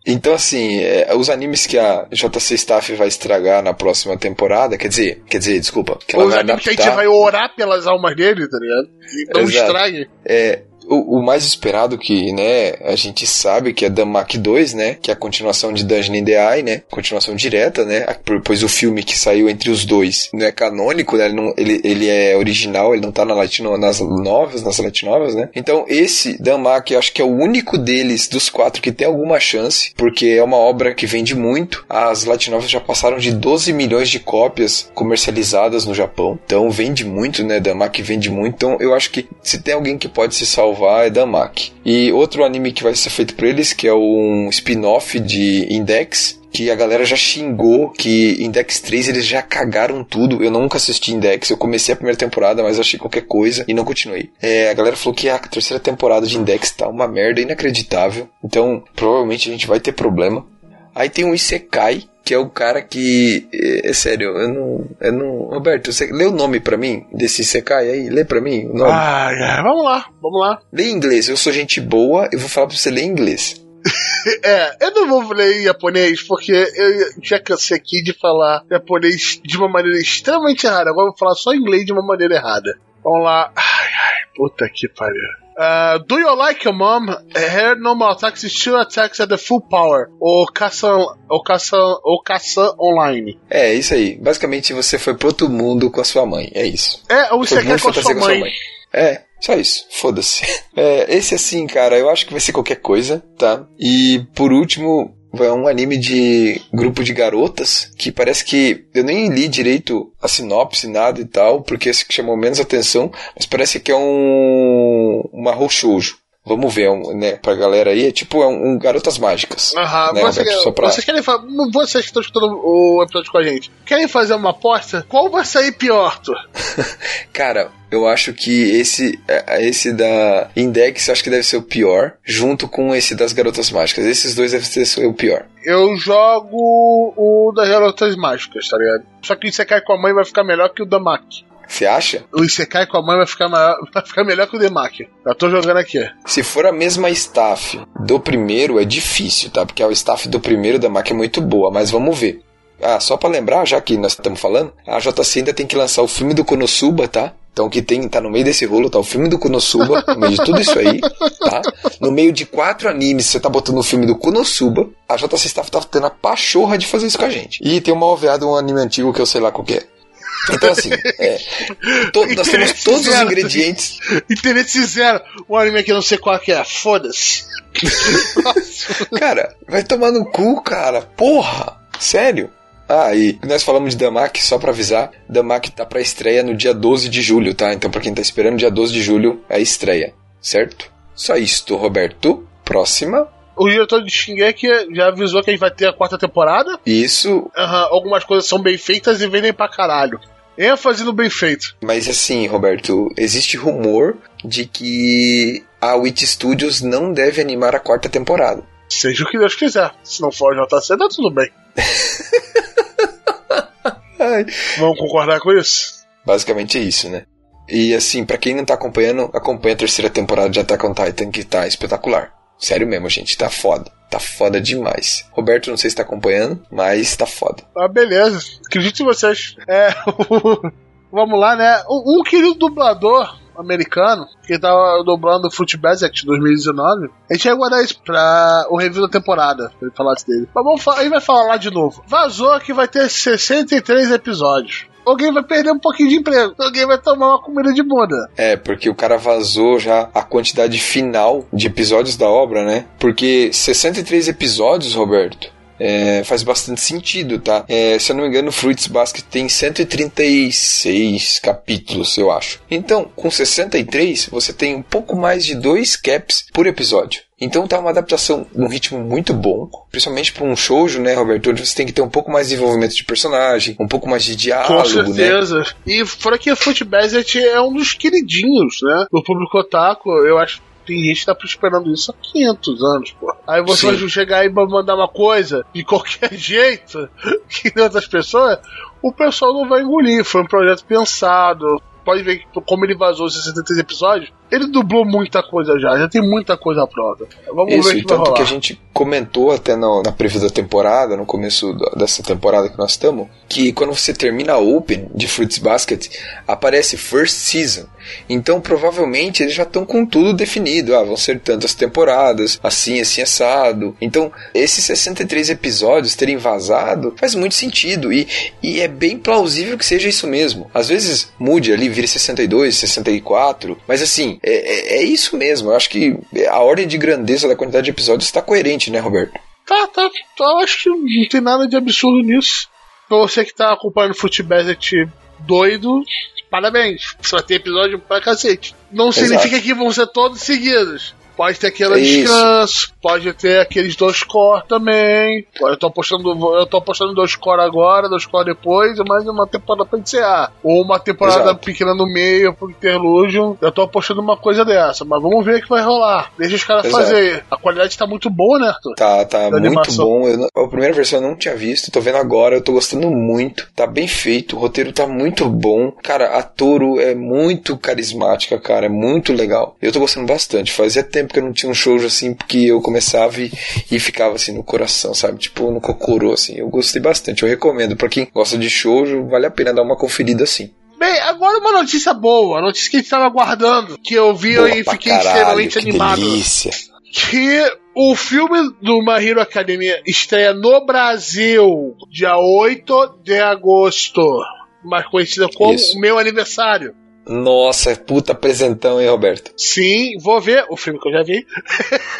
Então, assim, é, os animes que a JC Staff vai estragar na próxima temporada, quer dizer, quer dizer, desculpa, que ela Os vai animes que a adaptar. gente vai orar pelas almas dele, tá ligado? Não Exato. estrague. É, o, o mais esperado que, né, a gente sabe que é Damak 2, né, que é a continuação de Dungeon in the Eye, né, continuação direta, né, pois o filme que saiu entre os dois não é canônico, né, ele, não, ele, ele é original, ele não tá na latino, nas novas, nas novels, né, então esse Damak eu acho que é o único deles, dos quatro, que tem alguma chance, porque é uma obra que vende muito, as novels já passaram de 12 milhões de cópias comercializadas no Japão, então vende muito, né, Damak vende muito, então eu acho que se tem alguém que pode se salvar é Damak. E outro anime que vai ser feito por eles, que é um spin-off de Index, que a galera já xingou que Index 3 eles já cagaram tudo. Eu nunca assisti Index, eu comecei a primeira temporada, mas achei qualquer coisa e não continuei. É, a galera falou que a terceira temporada de Index tá uma merda inacreditável, então provavelmente a gente vai ter problema. Aí tem um Isekai, que é o cara que. É, é sério, eu não, eu não. Roberto, você lê o nome pra mim desse Isekai aí? Lê pra mim o nome. Ai, ai, vamos lá, vamos lá. Lê em inglês, eu sou gente boa, eu vou falar pra você ler em inglês. É, eu não vou ler em japonês porque eu já cansei aqui de falar japonês de uma maneira extremamente errada. Agora eu vou falar só inglês de uma maneira errada. Vamos lá. Ai, ai, puta que pariu. Uh, do you like your mom? Her normal attacks still attacks at the full power. Ou caça, ou caça, ou caça online. É, isso aí. Basicamente você foi pro outro mundo com a sua mãe. É isso. É, ou você quer mundo com a sua mãe. É, só isso. Foda-se. É, esse assim, cara, eu acho que vai ser qualquer coisa, tá? E por último, vai um anime de grupo de garotas que parece que eu nem li direito a sinopse, nada e tal, porque esse que chamou menos atenção, mas parece que é um uma roshoujo. Vamos ver, um, né, pra galera aí, é tipo é um, um Garotas Mágicas. Aham, né, você-? Só pra- vocês querem Vocês que estão escutando o episódio com a gente, querem fazer uma aposta? Qual vai sair pior, tu? Cara, eu acho que esse é, esse da Index acho que deve ser o pior, junto com esse das Garotas Mágicas. Esses dois devem ser o pior. Eu jogo o das Garotas Mágicas, tá ligado? Só que o Isekai com a mãe vai ficar melhor que o Damak. Você acha? O Isekai com a mãe vai ficar, maior, vai ficar melhor que o Damak. Já tô jogando aqui. Se for a mesma staff do primeiro, é difícil, tá? Porque a staff do primeiro da Mac é muito boa, mas vamos ver. Ah, só pra lembrar, já que nós estamos falando, a JC ainda tem que lançar o filme do Konosuba, tá? Então que tem, tá no meio desse rolo, tá o filme do Konosuba, no meio de tudo isso aí, tá? No meio de quatro animes, você tá botando o filme do Konosuba, a JC Staff tá tendo a pachorra de fazer isso com a gente. E tem uma OVA de um anime antigo que eu sei lá qual que é. Então assim, é, to- nós temos todos os Zero. ingredientes Interesse zero. O anime aqui eu não sei qual que é. Foda-se. Cara, vai tomar no cu, cara. Porra! Sério? Ah, e nós falamos de Damak, só pra avisar, Damak tá pra estreia no dia 12 de julho, tá? Então pra quem tá esperando, dia 12 de julho é a estreia, certo? Só isto, Roberto. Próxima. o diretor de Shingeki já avisou que a gente vai ter a quarta temporada. Isso, Aham, algumas coisas são bem feitas e vendem pra caralho. Ênfase no bem feito. mas assim, Roberto, existe rumor de que a Witch Studios não deve animar a quarta temporada. Seja o que Deus quiser. Se não for JC, tá tudo bem. Vamos concordar com isso? Basicamente é isso, né? E assim, pra quem não tá acompanhando, acompanha a terceira temporada de Attack on Titan, que tá espetacular. Sério mesmo, gente, tá foda. Tá foda demais. Roberto, não sei se tá acompanhando, mas tá foda. Ah, beleza. Acredito em vocês. É. Vamos lá, né? Um, querido dublador americano que tava dublando Fruit Basket 2019. A gente vai guardar isso pra o review da temporada, pra ele falar dele. Mas vamos ele vai falar lá de novo. Vazou que vai ter 63 episódios. Alguém vai perder um pouquinho de emprego. Alguém vai tomar uma comida de bunda. É, porque o cara vazou já a quantidade final de episódios da obra, né? Porque 63 episódios, Roberto, é, faz bastante sentido, tá? É, se eu não me engano, Fruits Basket tem 136 capítulos, eu acho. Então, com 63, você tem um pouco mais de dois caps por episódio. Então tá uma adaptação num ritmo muito bom, principalmente para um shoujo, né, Roberto? Onde você tem que ter um pouco mais de desenvolvimento de personagem, um pouco mais de Com diálogo, né? certeza. E fora que a Fruit Basket é um dos queridinhos, né? Do público otaku. Eu acho tem gente que tá esperando isso há 500 anos, pô. Aí você Sim. vai chegar aí pra mandar uma coisa de qualquer jeito, que outras pessoas, o pessoal não vai engolir. Foi um projeto pensado. Pode ver como ele vazou os 63 episódios, Ele dublou muita coisa já, já tem muita coisa pronta. Vamos Isso, ver o que tanto que a gente comentou até na, na preview da temporada, no começo dessa temporada que nós estamos, que quando você termina a Open de Fruits Basket, aparece First Season. Então provavelmente eles já estão com tudo definido. Ah, vão ser tantas temporadas, assim, assim, assado. Então, esses 63 episódios terem vazado faz muito sentido. E, e é bem plausível que seja isso mesmo. Às vezes mude ali, vire 62, 64. Mas assim, é, é, é isso mesmo. Eu acho que a ordem de grandeza da quantidade de episódios está coerente, né, Roberto? Tá, tá, tá, eu acho que não tem nada de absurdo nisso. Pra você que tá acompanhando o Footbasket doido, parabéns. Você vai ter episódio pra cacete. Não significa que vão ser todos seguidos. Pode ter aquele É isso. descanso, pode ter aqueles dois core também. Eu tô apostando, eu tô apostando dois core agora, dois core depois, mais uma temporada pra encerrar. Ou uma temporada Exato. pequena no meio pro interlúdio. Eu tô apostando uma coisa dessa, mas vamos ver o que vai rolar. Deixa os caras fazer. A qualidade tá muito boa, né, Arthur? Tá, tá muito animação. bom. Eu a primeira versão eu não tinha visto, tô vendo agora, eu tô gostando muito. Tá bem feito, o roteiro tá muito bom. Cara, a Toro é muito carismática, cara, é muito legal. Eu tô gostando bastante. Fazia tempo que eu não tinha um shoujo assim, porque eu começava e, e ficava assim no coração, sabe? Tipo, no cocorô, assim. Eu gostei bastante. Eu recomendo. Pra quem gosta de shoujo, vale a pena dar uma conferida assim. Bem, agora uma notícia boa, notícia que a gente tava aguardando, que eu vi Boa e fiquei caralho, extremamente animado. delícia. Que o filme do My Hero Academia estreia no Brasil dia 8 de agosto, mais conhecida como Isso. o meu aniversário. Nossa, puta presentão, hein, Roberto? Sim, vou ver o filme que eu já vi,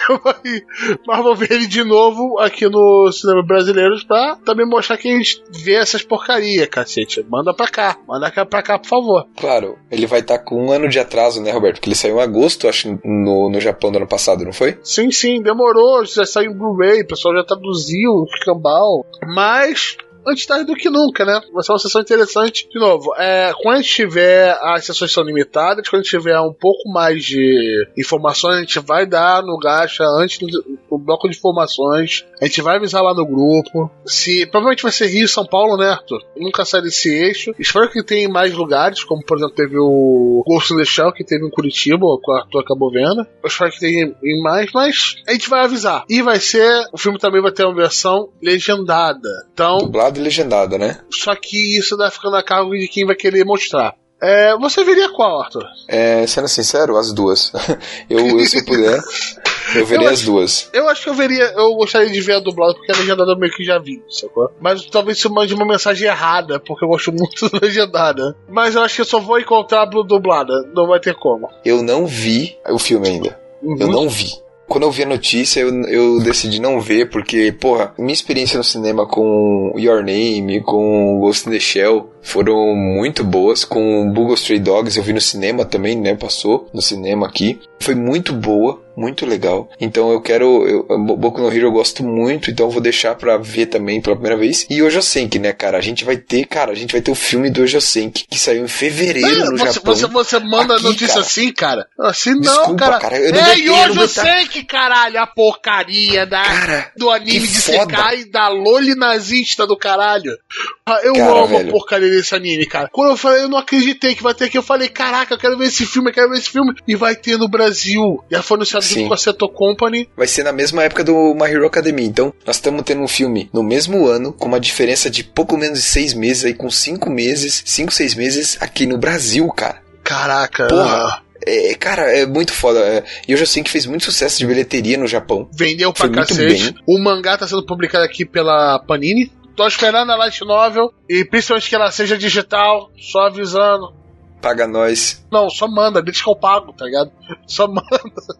mas vou ver ele de novo aqui no cinema brasileiro pra também mostrar que a gente vê essas porcaria, cacete. Manda pra cá, manda pra cá, por favor. Claro, ele vai estar com um ano de atraso, né, Roberto? Porque ele saiu em agosto, acho, no, no Japão do ano passado, não foi? Sim, sim, demorou, já saiu em Blu-ray, o pessoal já traduziu o cambal. Mas, antes tarde do que nunca, né? Vai ser uma sessão interessante. De novo, é, quando a gente tiver, as sessões são limitadas, quando a gente tiver um pouco mais de informações, a gente vai dar no gacha antes do, do bloco de informações. A gente vai avisar lá no grupo. Se Provavelmente vai ser Rio São Paulo, né, Arthur? Nunca sai desse eixo. Espero que tenha mais lugares, como por exemplo teve o Ghost in the que teve em Curitiba, que o Arthur acabou vendo. Eu espero que tenha em mais, mas a gente vai avisar. E vai ser. O filme também vai ter uma versão legendada. Então, Dublado e legendado, né? só que isso vai ficando a cargo de quem vai querer mostrar. É, você veria qual, Arthur? É, sendo sincero, as duas. eu, eu, se puder, eu veria Eu as acho- duas. Eu acho que eu veria, eu gostaria de ver a dublada, porque a legendada eu meio que já vi, sacou? Mas talvez isso mande uma mensagem errada, porque eu gosto muito da legendada. Mas eu acho que eu só vou encontrar a dublada, não vai ter como. Eu não vi o filme ainda. Uhum. Eu não vi. Quando eu vi a notícia, eu, eu decidi não ver, porque, porra, minha experiência no cinema com Your Name, com Ghost in the Shell, foram muito boas. Com Bugle Stray Dogs, eu vi no cinema também, né? Passou no cinema aqui. Foi muito boa, muito legal. Então eu quero. Eu, Boku no Hero eu gosto muito, então eu vou deixar pra ver também pela primeira vez. E Ojo Senki, né, cara? A gente vai ter, cara, a gente vai ter o filme do Senki, que saiu em fevereiro Ah, no você, Japão. você, você manda Aqui, notícia cara. assim, cara? Assim não, Desculpa, cara. cara, eu não é, e hoje não sei que, caralho, a porcaria da, Cara, do anime de. Sekai da Loli nazista do caralho. Ah, Eu Cara, amo velho. a porcaria desse anime, cara. Quando eu falei, eu não acreditei que vai ter aqui, eu falei, caraca, eu quero ver esse filme, eu quero ver esse filme. E vai ter no Brasil. Já foi anunciado Sim. junto com a Seto Company. vai ser na mesma época do My Hero Academia. Então, nós estamos tendo um filme no mesmo ano, com uma diferença de pouco menos de seis meses, aí com cinco meses, cinco, seis meses aqui no Brasil, cara. Caraca. Porra. É, cara, é muito foda. É, E eu já sei que fez muito sucesso de bilheteria no Japão. Vendeu pra Foi cacete. O mangá tá sendo publicado aqui pela Panini. Tô esperando a Light Novel. E principalmente que ela seja digital. Só avisando. Paga nós. Não, só manda, deixa que eu pago, tá ligado? Só manda,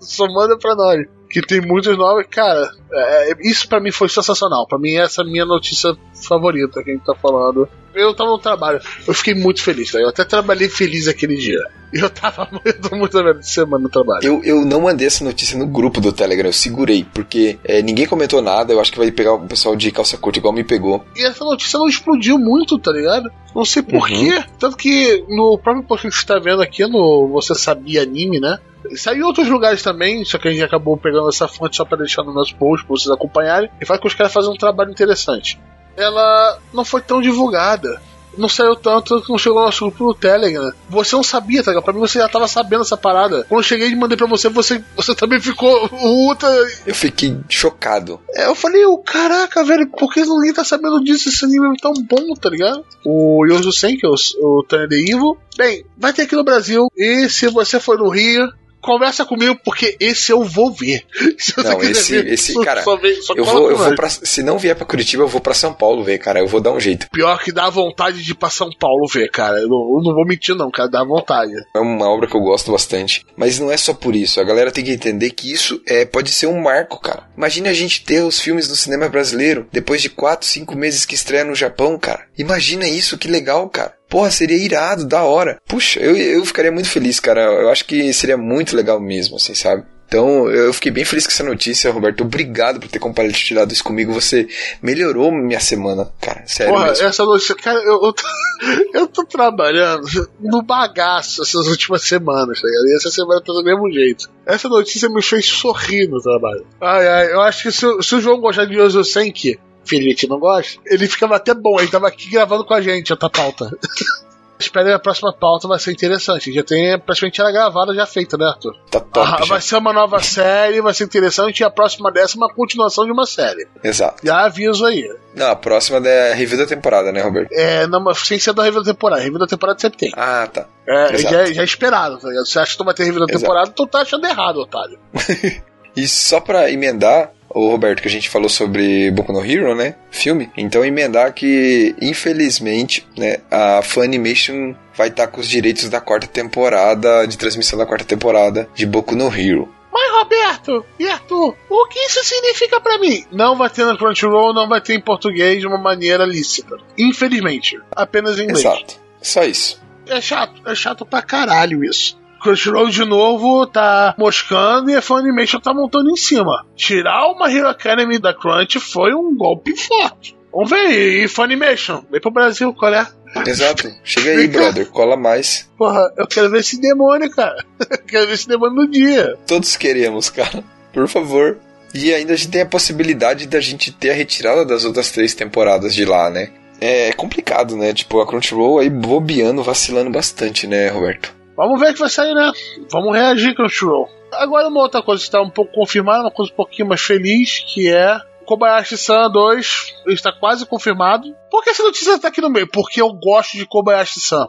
só manda pra nós. Que tem muitos novos, cara. é, isso pra mim foi sensacional. Pra mim, essa é a minha notícia favorita que a gente tá falando. Eu tava no trabalho, eu fiquei muito feliz, tá? Eu até trabalhei feliz aquele dia. E eu tava muito, muito de semana no trabalho. Eu, eu não mandei essa notícia no grupo do Telegram, eu segurei, porque é, ninguém comentou nada. Eu acho que vai pegar o pessoal de calça curta igual me pegou. E essa notícia não explodiu muito, tá ligado? Não sei Uhum. porquê. Tanto que no próprio post que você tá vendo aqui no Você Sabia Anime, né? Saiu em outros lugares também, só que a gente acabou pegando essa fonte só pra deixar no nosso post pra vocês acompanharem. E faz com que os caras fazem um trabalho interessante. Ela não foi tão divulgada. não saiu tanto que não chegou no nosso grupo no Telegram. Você não sabia, tá ligado? Pra mim você já tava sabendo essa parada. Quando eu cheguei e mandei pra você, você, você também ficou ultra. Eu fiquei chocado. É, eu falei, o caraca, velho, por que ninguém tá sabendo disso? Esse anime é tão bom, tá ligado? O Yosu Senki, o, o Tony the Evil. Bem, vai ter aqui no Brasil. E se você for no Rio, conversa comigo, porque esse eu vou ver. Se não, esse, ver, esse, só, cara, só vem, só eu vou, eu vou pra, se não vier pra Curitiba, eu vou pra São Paulo ver, cara, eu vou dar um jeito. Pior que dá vontade de ir pra São Paulo ver, cara, eu não, eu não vou mentir não, cara, dá vontade. É uma obra que eu gosto bastante, mas não é só por isso, a galera tem que entender que isso é, pode ser um marco, cara. Imagine a gente ter os filmes no cinema brasileiro, depois de 4, 5 meses que estreia no Japão, cara. Imagina isso, que legal, cara. Porra, seria irado, da hora. Puxa, eu, eu ficaria muito feliz, cara. Eu acho que seria muito legal mesmo, assim, sabe? Então, eu fiquei bem feliz com essa notícia, Roberto. Obrigado por ter compartilhado isso comigo. Você melhorou minha semana, cara. Sério. Porra, mesmo. essa notícia, cara, eu, eu, tô, eu tô trabalhando no bagaço essas últimas semanas, tá ligado? E essa semana tá do mesmo jeito. Essa notícia me fez sorrir no trabalho. Ai, ai, eu acho que se, se o João gostar de Yosusenki, Felipe não gosta, ele ficava até bom, ele tava aqui gravando com a gente outra pauta. Espero a próxima pauta vai ser interessante. Já tem praticamente ela gravada, já feita, né, Arthur? Tá top. Ah, vai ser uma nova série, vai ser interessante. E a próxima dessa é uma continuação de uma série. Exato. Já aviso aí. Não, a próxima é a review da temporada, né, Roberto? É, não, sem ser da review da temporada. A review da temporada sempre tem. Ah, tá. É, já, já, é esperado, tá ligado? Você acha que tu vai ter review da temporada, tu tá achando errado, otário. e só pra emendar, o Roberto, que a gente falou sobre Boku no Hero, né? Filme. Então emendar que, infelizmente, né, a Funimation vai estar tá com os direitos da quarta temporada, de transmissão da quarta temporada de Boku no Hero. Mas Roberto e Arthur, o que isso significa para mim? Não vai ter na Crunchyroll, não vai ter em português de uma maneira lícita. Infelizmente. Apenas em inglês. Exato. Só isso. É chato, é chato pra caralho isso. Crunchyroll de novo tá moscando e a Funimation tá montando em cima. Tirar uma Hero Academy da Crunch foi um golpe forte. Vamos ver, e Funimation, vem pro Brasil, qual é? Exato. Chega aí, brother. Cola mais. Porra, eu quero ver esse demônio, cara. Eu quero ver esse demônio no dia. Todos queremos, cara. Por favor. E ainda a gente tem a possibilidade da gente ter a retirada das outras três temporadas de lá, né? É complicado, né? Tipo, a Crunchyroll aí bobeando, vacilando bastante, né, Roberto? Vamos ver o que vai sair, né? Vamos reagir, Crunchyroll. Agora uma outra coisa que está um pouco confirmada, uma coisa um pouquinho mais feliz, que é Kobayashi-san 2 está quase confirmado. Por que essa notícia está aqui no meio? Porque eu gosto de Kobayashi-san.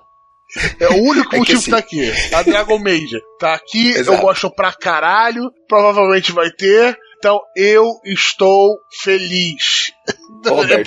É o único é motivo que, assim... tá aqui. A Dragon Major tá aqui, Exato. eu gosto pra caralho. Provavelmente vai ter. Então eu estou feliz.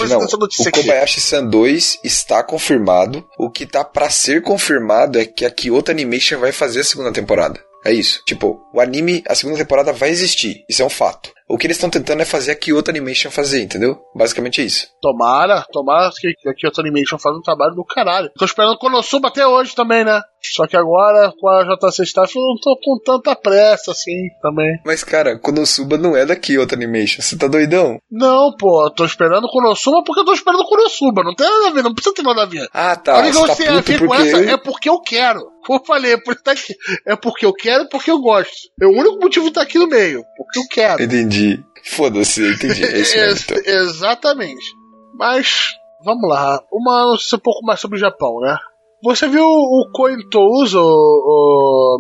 Não, o Kobayashi-san 2 está confirmado. O que tá para ser confirmado é que a Kyoto Animation vai fazer a segunda temporada. É isso. Tipo, o anime, a segunda temporada vai existir. Isso é um fato. O que eles estão tentando é fazer a Kyoto Animation fazer, entendeu? Basicamente é isso. Tomara, tomara que a Kyoto Animation faça um trabalho do caralho. Tô esperando o Konosuba até hoje também, né? Só que agora, com a JC Staff, eu não tô com tanta pressa assim também. Mas, cara, Konosuba não é da Kyoto Animation. Você tá doidão? Não, pô. Tô esperando o Konosuba porque eu tô esperando o Konosuba. Não tem nada a ver, não precisa ter nada a ver. Ah, tá. A única você tá puto porque... essa é porque eu quero. Como eu falei, é, tá aqui. é porque eu quero e porque eu gosto. É o único motivo de estar aqui no meio. Porque eu quero. Entendi. Foda-se, entendi. É isso mesmo, então. Exatamente. Mas, vamos lá. Uma notícia um pouco mais sobre o Japão, né? Você viu o Cointouso,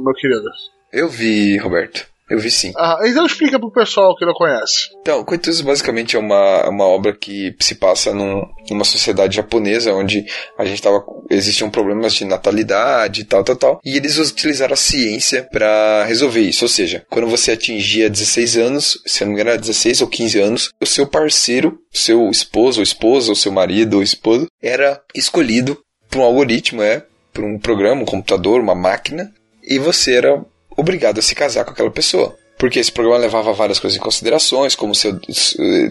meu querido? Eu vi, Roberto. Eu vi sim. Ah, então explica pro pessoal que não conhece. Então, Coitus basicamente é uma, uma obra que se passa num, numa sociedade japonesa onde a gente tava. existiam problemas de natalidade e tal, tal, tal. E eles utilizaram a ciência para resolver isso. Ou seja, quando você atingia 16 anos, se não me engano era 16 ou 15 anos, o seu parceiro, seu esposo ou esposa, ou seu marido ou esposo, era escolhido por um algoritmo, é, por um programa, um computador, uma máquina, e você era obrigado a se casar com aquela pessoa. Porque esse programa levava várias coisas em considerações, como seu.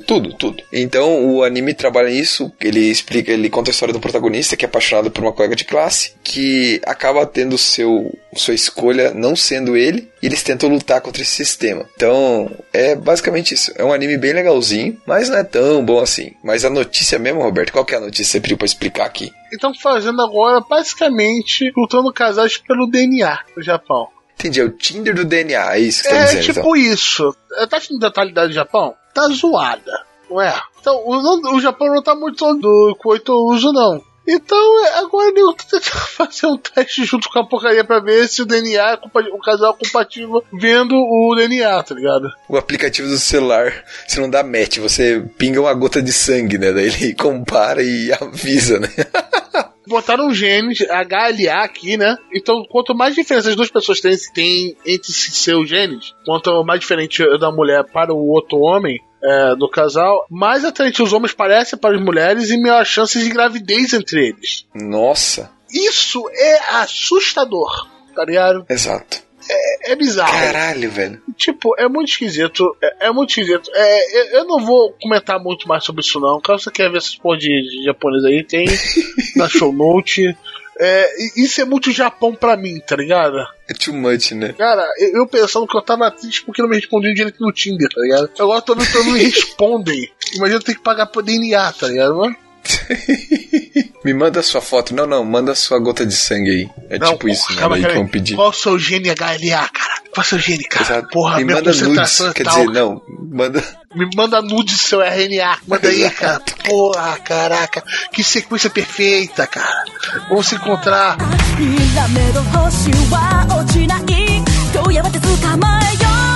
tudo, tudo. Então o anime trabalha isso, ele explica, ele conta a história do protagonista que é apaixonado por uma colega de classe, que acaba tendo seu, sua escolha não sendo ele, e eles tentam lutar contra esse sistema. Então, é basicamente isso. É um anime bem legalzinho, mas não é tão bom assim. Mas a notícia mesmo, Roberto, qual que é a notícia que você pediu pra explicar aqui? Estão fazendo agora, basicamente, lutando casais pelo DNA no Japão. Entendi, é o Tinder do DNA, é isso que você tá é, dizendo. É tipo então. isso. Tá achando detalhidade do Japão? Tá zoada, não é? Então, o, o Japão não tá muito do coito uso, não. Então, é, agora eu tô tentando fazer um teste junto com a porcaria pra ver se o DNA, é o casal é compatível vendo o DNA, tá ligado? O aplicativo do celular, você não dá match, você pinga uma gota de sangue, né? Daí ele compara e avisa, né? Botaram genes HLA aqui, né? Então, quanto mais diferença as duas pessoas têm, têm entre si- seus genes, quanto mais diferente da mulher para o outro homem, é, do casal, mais atraente os homens parecem para as mulheres e maior chances de gravidez entre eles. Nossa, Isso é assustador, tá ligado? exato. É, é bizarro. Caralho, velho. Tipo, é muito esquisito. É, é muito esquisito. É, eu, eu não vou comentar muito mais sobre isso, não. Caso você quer ver essas porra de, de japonês aí, tem na show note. É, isso é muito Japão pra mim, tá ligado? É too much, né? Cara, eu, eu pensando que eu tava triste porque não me respondiam direito no Tinder, tá ligado? Agora tô vendo que não me respondem. Imagina eu ter que pagar por DNA, tá ligado? mano? Me manda sua foto. Não, não, manda sua gota de sangue aí. É Não, tipo isso, porra, né? calma, Aí cara, que vão pedir. Qual o seu gene HLA, cara? Qual o seu gene, cara? Exato. Porra, Me minha manda nudes. concentração é Quer tal, dizer, não, manda. Me manda nude seu RNA. Manda aí, cara. Porra, caraca. Que sequência perfeita, cara. Vamos se encontrar. 諦める星は落ちないどうやって捕まえよう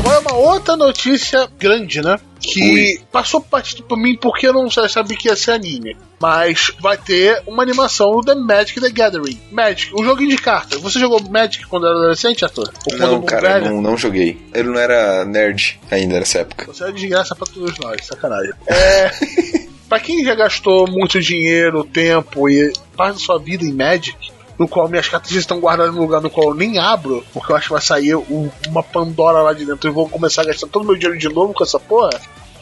Agora uma outra notícia grande, né? Que passou batido por mim porque eu não sabia que ia ser anime. Mas vai ter uma animação do The Magic the Gathering. Magic, um joguinho de cartas. Você jogou Magic quando era adolescente, Arthur? Ou Não, cara, não, não joguei. Eu não era nerd ainda nessa época. Você é desgraça pra todos nós, sacanagem. É. pra quem já gastou muito dinheiro, tempo e parte da sua vida em Magic, no qual minhas cartas estão guardadas no lugar no qual eu nem abro, porque eu acho que vai sair um- uma Pandora lá de dentro e vou começar a gastar todo o meu dinheiro de novo com essa porra.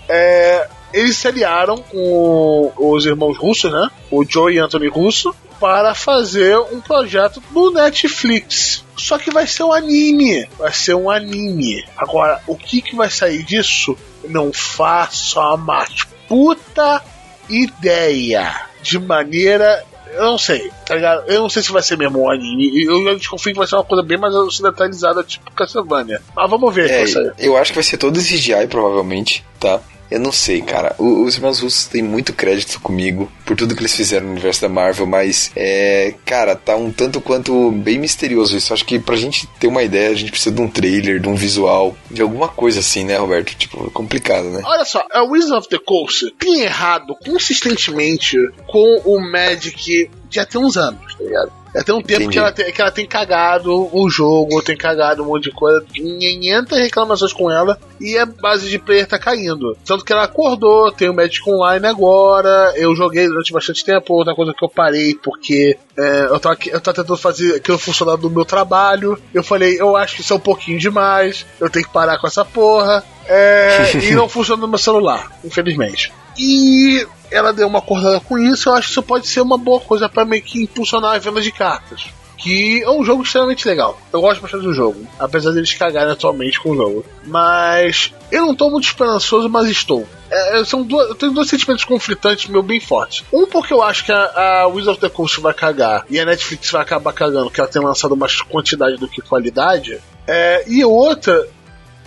É, eles se aliaram com os irmãos russos, né? O Joe e Anthony Russo, para fazer um projeto do Netflix. Só que vai ser um anime. Vai ser um anime. Agora, o que, que vai sair disso? Não faço a mais puta ideia. De maneira. Eu não sei, tá ligado? Eu não sei se vai ser mesmo um anime. Eu já desconfio que vai ser uma coisa bem mais ocidentalizada, tipo Castlevania. Mas vamos ver É, eu acho que vai ser todo CGI, provavelmente, tá? Eu não sei, cara. O- os irmãos russos têm muito crédito comigo por tudo que eles fizeram no universo da Marvel, mas é. Cara, tá um tanto quanto bem misterioso isso. Acho que pra gente ter uma ideia, a gente precisa de um trailer, de um visual, de alguma coisa assim, né, Roberto? Tipo, é complicado, né? Olha só, a Wizard of the Coast tem errado consistentemente com o Magic já tem uns anos, tá ligado? Tem um tempo Entendi. que ela, tem, que ela tem cagado o jogo, tem cagado um monte de coisa, 500 reclamações com ela e a base de player tá caindo. Tanto que ela acordou, tem o Magic Online agora, eu joguei durante bastante tempo, outra coisa que eu parei porque é, eu, tava, eu tava tentando fazer aquilo funcionar do meu trabalho. Eu falei, eu acho que isso é um pouquinho demais, eu tenho que parar com essa porra. É, e não funciona no meu celular, infelizmente. E ela deu uma acordada com isso, eu acho que isso pode ser uma boa coisa pra meio que impulsionar a venda de cartas. Que é um jogo extremamente legal. Eu gosto bastante do jogo, apesar deles cagarem atualmente com o jogo. Mas eu não tô muito esperançoso, mas estou. É, são duas, eu tenho dois sentimentos conflitantes meu bem fortes. Um porque eu acho que a, a Wizard of the Coast vai cagar e a Netflix vai acabar cagando, que ela tem lançado mais quantidade do que qualidade. É, e outra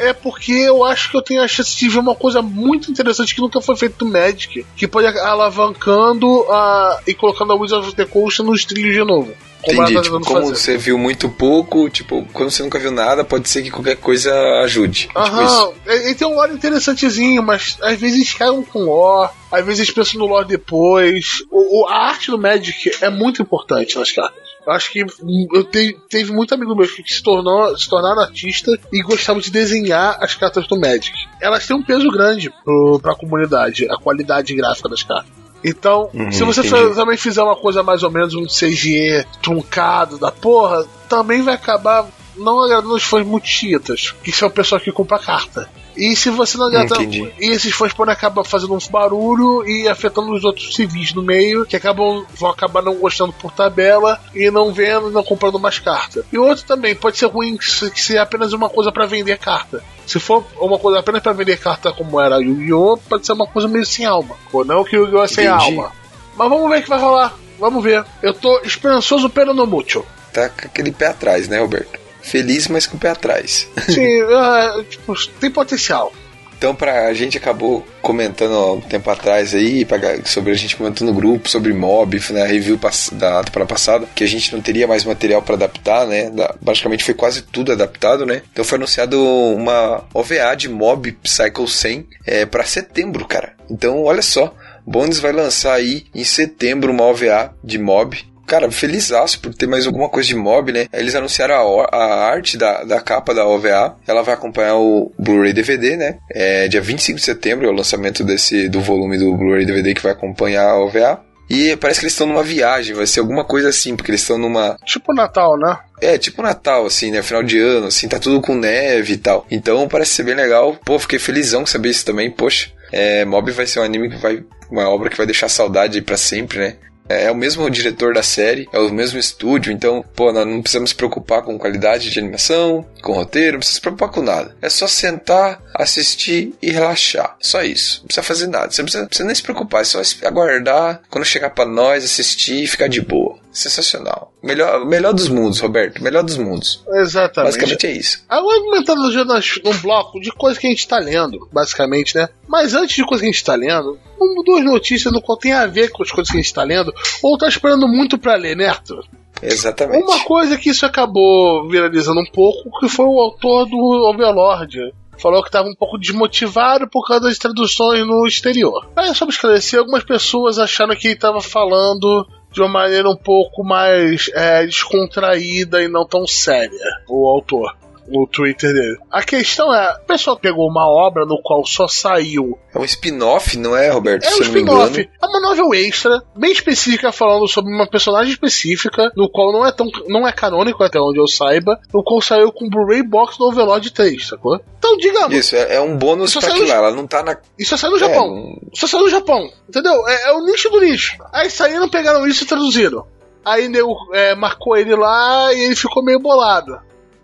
é porque eu acho que eu tenho a chance de ver uma coisa muito interessante que nunca foi feito no Magic, que pode alavancando a, e colocando a Wizard of the Coast nos trilhos de novo. Como Entendi, ela tá tipo, como fazer. você viu muito pouco, tipo, quando você nunca viu nada, pode ser que qualquer coisa ajude. Tipo. Aham, ele tem um lore interessantezinho, mas às vezes cagam com lore, às vezes pensam no lore depois. O, o- a arte do Magic é muito importante nas cartas. Eu acho que eu te, teve muito amigo meu que se, tornou, se tornaram artista e gostavam de desenhar as cartas do Magic. Elas têm um peso grande pro, pra comunidade, a qualidade gráfica das cartas. Então, Uhum, se você entendi. também fizer uma coisa mais ou menos um CG truncado da porra, também vai acabar não agradando os fãs muito chiitas, que são pessoas que compram carta. E se você não agrada. Entendi. E esses fãs podem acabar fazendo um barulho e afetando os outros civis no meio, que acabam vão acabar não gostando por tabela e não vendo e não comprando mais carta. E outro também, pode ser ruim que se- seja apenas uma coisa pra vender carta. Se for uma coisa apenas pra vender carta como era Yu-Gi-Oh!, pode ser uma coisa meio sem alma. Ou não que o Yu-Gi-Oh! é sem Entendi. alma. Mas vamos ver o que vai rolar. Vamos ver. Eu tô esperançoso pelo no mútil. Tá com aquele pé atrás, né, Roberto? Feliz, mas com o pé atrás. Sim, é, tipo, tem potencial. Então, pra, a gente acabou comentando há um tempo atrás aí, pra, sobre a gente comentando no grupo, sobre Mob, na né, review pass, da temporada passada, que a gente não teria mais material para adaptar, né? Da, basicamente foi quase tudo adaptado, né? Então foi anunciado uma OVA de Mob Psycho 100 é, para setembro, cara. Então, olha só. Bones vai lançar aí em setembro uma OVA de Mob cara, felizaço por ter mais alguma coisa de mob, né? Eles anunciaram a, a arte da, da capa da OVA. Ela vai acompanhar o Blu-ray DVD, né? É dia 25 de setembro é o lançamento desse do volume do Blu-ray DVD que vai acompanhar a OVA. E parece que eles estão numa viagem, vai ser alguma coisa assim, porque eles estão numa. Tipo Natal, né? É, tipo Natal, assim, né? Final de ano, assim, tá tudo com neve e tal. Então parece ser bem legal. Pô, fiquei felizão saber isso também, poxa. É, Mob vai ser um anime que vai. Uma obra que vai deixar saudade para sempre, né? É, é o mesmo diretor da série, é o mesmo estúdio, então, pô, nós não precisamos se preocupar com qualidade de animação, com roteiro, não precisa se preocupar com nada. É só sentar, assistir e relaxar. Só isso. Não precisa fazer nada. Você não precisa, precisa nem se preocupar, é só aguardar quando chegar para nós, assistir e ficar de boa. Sensacional. Melhor, melhor dos mundos, Roberto. Melhor dos mundos. Exatamente. Basicamente é isso. Agora aumentando já num bloco de coisas que a gente tá lendo, basicamente, né? Mas antes de coisas que a gente tá lendo, um, duas notícias no qual tem a ver com as coisas que a gente tá lendo, ou tá esperando muito para ler, né, Arthur? Exatamente. Uma coisa que isso acabou viralizando um pouco, que foi o autor do Overlord. Falou que estava um pouco desmotivado por causa das traduções no exterior. Aí, só para esclarecer, algumas pessoas acharam que ele estava falando de uma maneira um pouco mais é, descontraída e não tão séria, o autor o Twitter dele. A questão é, o pessoal pegou uma obra no qual só saiu. É um spin-off, não é, Roberto? É um spin-off. É uma novel extra, bem específica, falando sobre uma personagem específica, no qual não é tão. não é canônico até onde eu saiba, no qual saiu com Blu-ray Box no Overlord 3, sacou? Então, digamos. Isso, é, é um bônus pra aquilo lá, ela não tá na. Isso saiu no Japão. É, não... Isso saiu no Japão. Entendeu? É, é o nicho do nicho. Aí saíram, pegaram isso e traduziram. Aí nego, é, marcou ele lá e ele ficou meio bolado.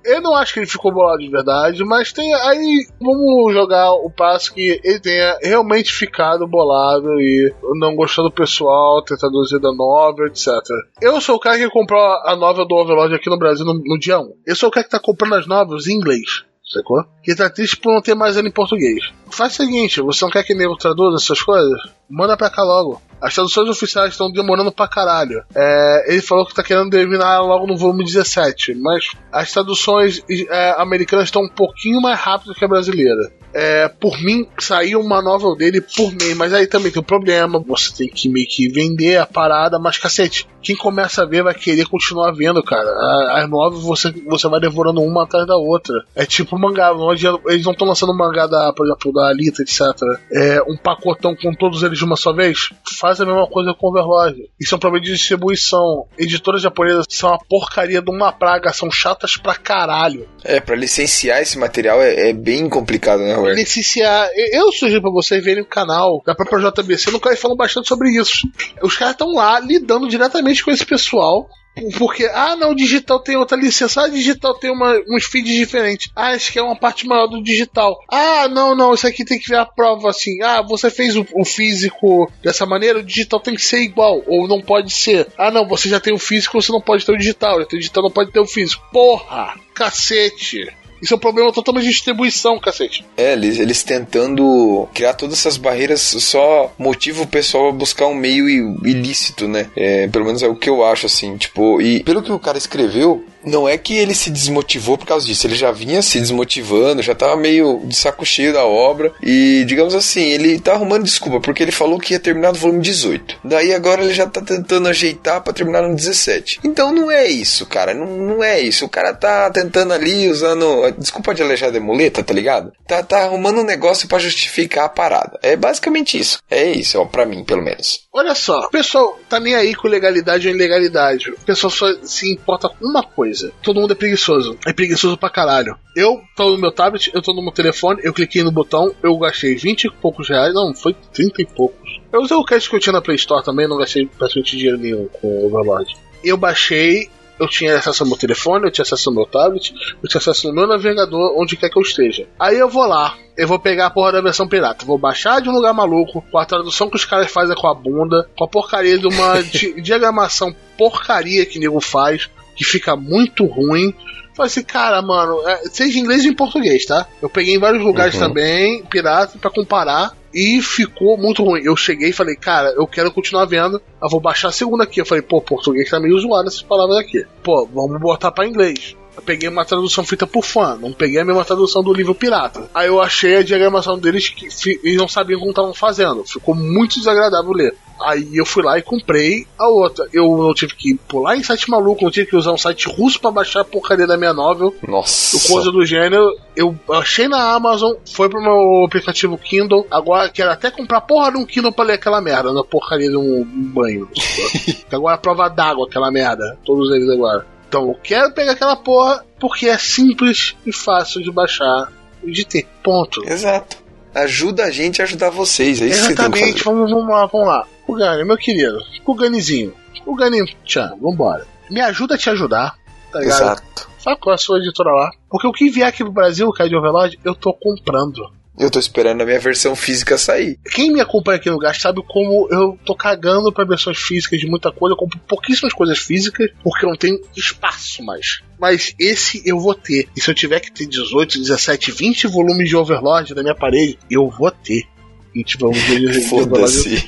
Eu não acho que ele ficou bolado de verdade, mas tem. Aí vamos jogar o passo que ele tenha realmente ficado bolado e não gostou do pessoal, ter traduzido a novel, etc. Eu sou o cara que comprou a novel do Overlord aqui no Brasil no, no dia 1. Eu sou o cara que tá comprando as novels em inglês sacou? Que tá triste por não ter mais ele em português. Faz o seguinte, você não quer que nego traduza essas coisas? Manda pra cá logo. As traduções oficiais estão demorando pra caralho. É, ele falou que tá querendo terminar logo no volume 17, mas as traduções é, americanas estão um pouquinho mais rápidas que a brasileira. É, por mim, saiu uma novel dele por mês, mas aí também tem um problema. Você tem que meio que vender a parada, mas cacete, quem começa a ver vai querer continuar vendo, cara. As novas você, você vai devorando uma atrás da outra. É tipo mangá, não adianta, eles não estão lançando mangá da, por exemplo, da Alita, etc. É um pacotão com todos eles de uma só vez. Faz a mesma coisa com Overlord. Isso é um problema de distribuição. Editoras japonesas são uma porcaria de uma praga, são chatas pra caralho. É, pra licenciar esse material é, é bem complicado, né, Robert? Licenciar. Eu sugiro pra vocês verem o canal da própria JBC, no qual eles falam bastante sobre isso. Os caras estão lá lidando diretamente com esse pessoal porque, ah, não, o digital tem outra licença. Ah, digital tem uma, uns feeds diferentes. Ah, esse aqui é uma parte maior do digital. Ah, não, não, isso aqui tem que ver a prova assim. Ah, você fez o, o, físico dessa maneira, o digital tem que ser igual. Ou não pode ser. Ah, não, você já tem o físico, você não pode ter o digital. O digital não pode ter o físico. Porra! Cacete! Isso é um problema totalmente de distribuição, cacete. É, eles, eles tentando criar todas essas barreiras só motiva o pessoal a buscar um meio ilícito, né? É, pelo menos é o que eu acho, assim, tipo, e pelo que o cara escreveu, não é que ele se desmotivou por causa disso, ele já vinha se desmotivando, já tava meio de saco cheio da obra e, digamos assim, ele tá arrumando desculpa porque ele falou que ia terminar no volume 18. Daí agora ele já tá tentando ajeitar para terminar no 17. Então não é isso, cara, não, não é isso. O cara tá tentando ali usando, desculpa de alejar de muleta, tá ligado? Tá, tá arrumando um negócio para justificar a parada. É basicamente isso. É isso, ó, pra mim, pelo menos. Olha só, o pessoal tá nem aí com legalidade ou ilegalidade. O pessoal só se importa com uma coisa. Todo mundo é preguiçoso. É preguiçoso pra caralho. Eu tô no meu tablet, eu tô no meu telefone, eu cliquei no botão, eu gastei 20 e poucos reais. Não, foi 30 e poucos. Eu usei o crédito que eu tinha na Play Store também, não gastei praticamente dinheiro nenhum com o Overlord. Eu baixei eu tinha acesso ao meu telefone, eu tinha acesso ao meu tablet, eu tinha acesso ao meu navegador, onde quer que eu esteja. Aí eu vou lá, eu vou pegar a porra da versão pirata, vou baixar de um lugar maluco, com a tradução que os caras fazem com a bunda, com a porcaria de uma di diagramação porcaria que nego faz, que fica muito ruim. Falei assim, cara, mano, é, seja em inglês e em português, tá? Eu peguei em vários lugares Uhum. também, pirata, pra comparar. E ficou muito ruim. Eu cheguei e falei, cara, eu quero continuar vendo. Eu vou baixar a segunda aqui. Eu falei, pô, português tá meio zoado essas palavras aqui. Pô, vamos botar pra inglês. Peguei uma tradução feita por fã, não peguei a mesma tradução do livro pirata. Aí eu achei a diagramação deles que eles não sabiam como estavam fazendo. Ficou muito desagradável ler. Aí eu fui lá e comprei a outra. Eu não tive que pular em site maluco, não tive que usar um site russo pra baixar a porcaria da minha novel. Nossa. O coisa do gênero, eu achei na Amazon, foi pro meu aplicativo Kindle. Agora quero até comprar porra de um Kindle pra ler aquela merda, na porcaria de um, banho. Agora é prova d'água aquela merda, todos eles agora. Então eu quero pegar aquela porra porque é simples e fácil de baixar e de ter. Ponto. Exato. Ajuda a gente a ajudar vocês. É isso que que Exatamente, fazer. vamos, vamos lá, vamos lá. O Gani, meu querido, o Ganizinho, o Gani-chan, vambora. Me ajuda a te ajudar, tá ligado? Exato. Fala com a sua editora lá. Porque o que vier aqui pro Brasil, cara de Overlord, eu tô comprando. Eu tô esperando a minha versão física sair. Quem me acompanha aqui no lugar sabe como eu tô cagando pra versões físicas de muita coisa. Eu compro pouquíssimas coisas físicas porque eu não tenho espaço mais. Mas esse eu vou ter. E se eu tiver que ter 18, 17, 20 volumes de Overlord na minha parede, eu vou ter. 20 volumes de de Overlord Foda-se.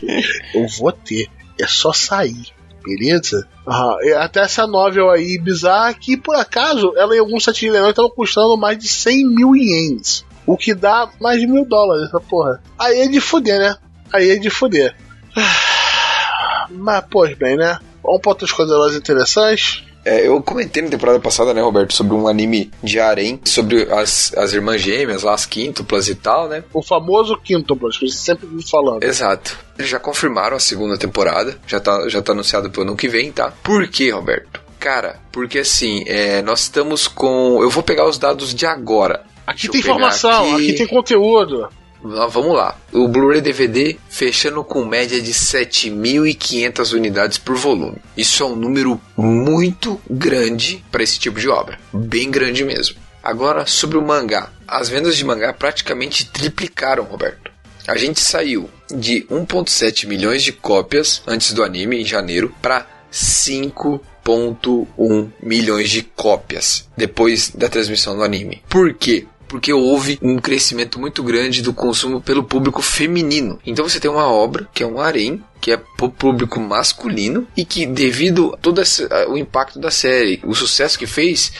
eu vou ter. É só sair. Beleza? Ah, e até essa novel aí bizarra que, por acaso, ela em alguns de leilão estava custando mais de 100 mil ienes. O que dá mais de mil dólares, essa porra. Aí é de fuder, né? Aí é de fuder. Mas, pois bem, né? Vamos pra outras coisas mais interessantes. É, eu comentei na temporada passada, né, Roberto, sobre um anime de harém, sobre as, as irmãs gêmeas, lá, as quíntuplas e tal, né? O famoso Quintuplas, que você sempre me falando. Exato. Eles já confirmaram a segunda temporada, já tá, já tá anunciado pro ano que vem, tá? Por quê, Roberto? Cara, porque assim, é, nós estamos com. Eu vou pegar os dados de agora. Aqui Deixa tem informação, aqui... tem conteúdo. Vamos lá. O Blu-ray DVD fechando com média de 7.500 unidades por volume. Isso é um número muito grande para esse tipo de obra. Bem grande mesmo. Agora, sobre o mangá. As vendas de mangá praticamente triplicaram, Roberto. A gente saiu de 1,7 milhões de cópias antes do anime, em janeiro, para 5,1 milhões de cópias depois da transmissão do anime. Por quê? Porque houve um crescimento muito grande do consumo pelo público feminino. Então você tem uma obra que é um harém, que é pro público masculino e que devido a todo esse, a- o impacto da série, o sucesso que fez,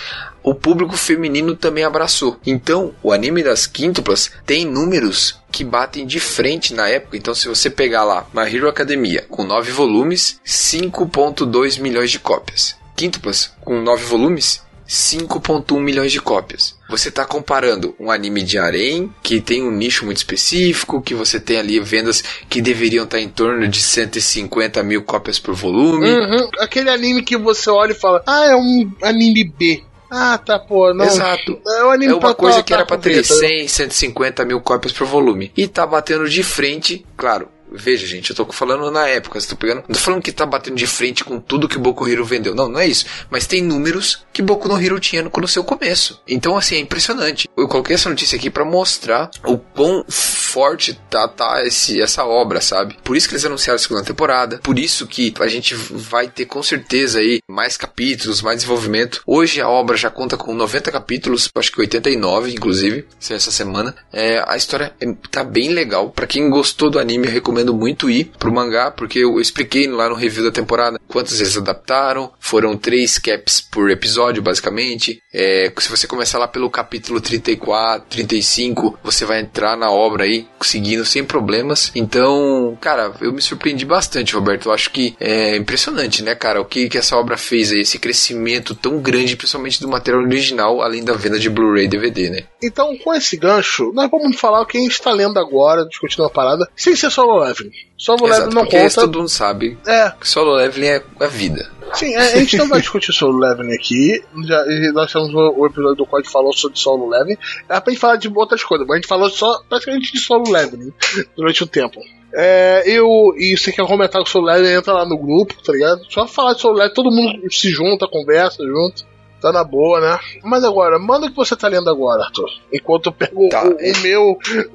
o público feminino também abraçou. Então, o anime das quíntuplas tem números que batem de frente na época. Então, se você pegar lá My Hero Academia com 9 volumes, 5.2 milhões de cópias. Quíntuplas com 9 volumes, 5.1 milhões de cópias. Você está comparando um anime de harém, que tem um nicho muito específico, que você tem ali vendas que deveriam estar em torno de 150 mil cópias por volume. Uhum, Aquele anime que você olha e fala, ah, é um anime B. Ah, tá, pô, não. Exato. É um anime É uma coisa pra- que era pra pra ter ver, tá? 100, 150 mil cópias por volume. E tá batendo de frente, claro. Veja, gente, eu tô falando na época, estou pegando. Não tô falando que tá batendo de frente com tudo que o Boku Hero vendeu. Não, não é isso. Mas tem números que Boku no Hero tinha no, no seu começo. Então, assim, é impressionante. Eu coloquei essa notícia aqui pra mostrar o quão forte tá, tá esse, essa obra, sabe? Por isso que eles anunciaram a segunda temporada. Por isso que a gente vai ter com certeza aí mais capítulos, mais desenvolvimento. Hoje a obra já conta com 90 capítulos, acho que 89, inclusive, essa semana. É, a história é- tá bem legal. Pra quem gostou do anime, eu recomendo muito ir pro mangá, porque eu expliquei lá no review da temporada quantas vezes adaptaram. Foram três caps por episódio, basicamente. É, se você começar lá pelo capítulo 34, 35, você vai entrar na obra aí, seguindo sem problemas. Então, cara, eu me surpreendi bastante, Roberto. Eu acho que é impressionante, né, cara, o que, que essa obra fez aí, esse crescimento tão grande, principalmente do material original, além da venda de Blu-ray e DVD, né? Então, com esse gancho, nós vamos falar o que a gente tá lendo agora, discutindo a parada, sem ser solo leveling. Solo Exato, leveling não isso conta. todo mundo sabe É, que solo leveling é a vida. sim, a, a gente não vai discutir solo leveling aqui. Já, nós temos o, o episódio do qual a gente falou sobre solo leveling. Era pra gente falar de outras coisas, mas a gente falou só praticamente de solo leveling durante o tempo. É, eu. E você quer comentar com o Soul Leather, entra lá no grupo, tá ligado? Só falar de Soul Leather, todo mundo se junta, conversa junto. Tá na boa, né? Mas agora, manda o que você tá lendo agora, Arthur. Enquanto eu pego Tá, o, é. o meu.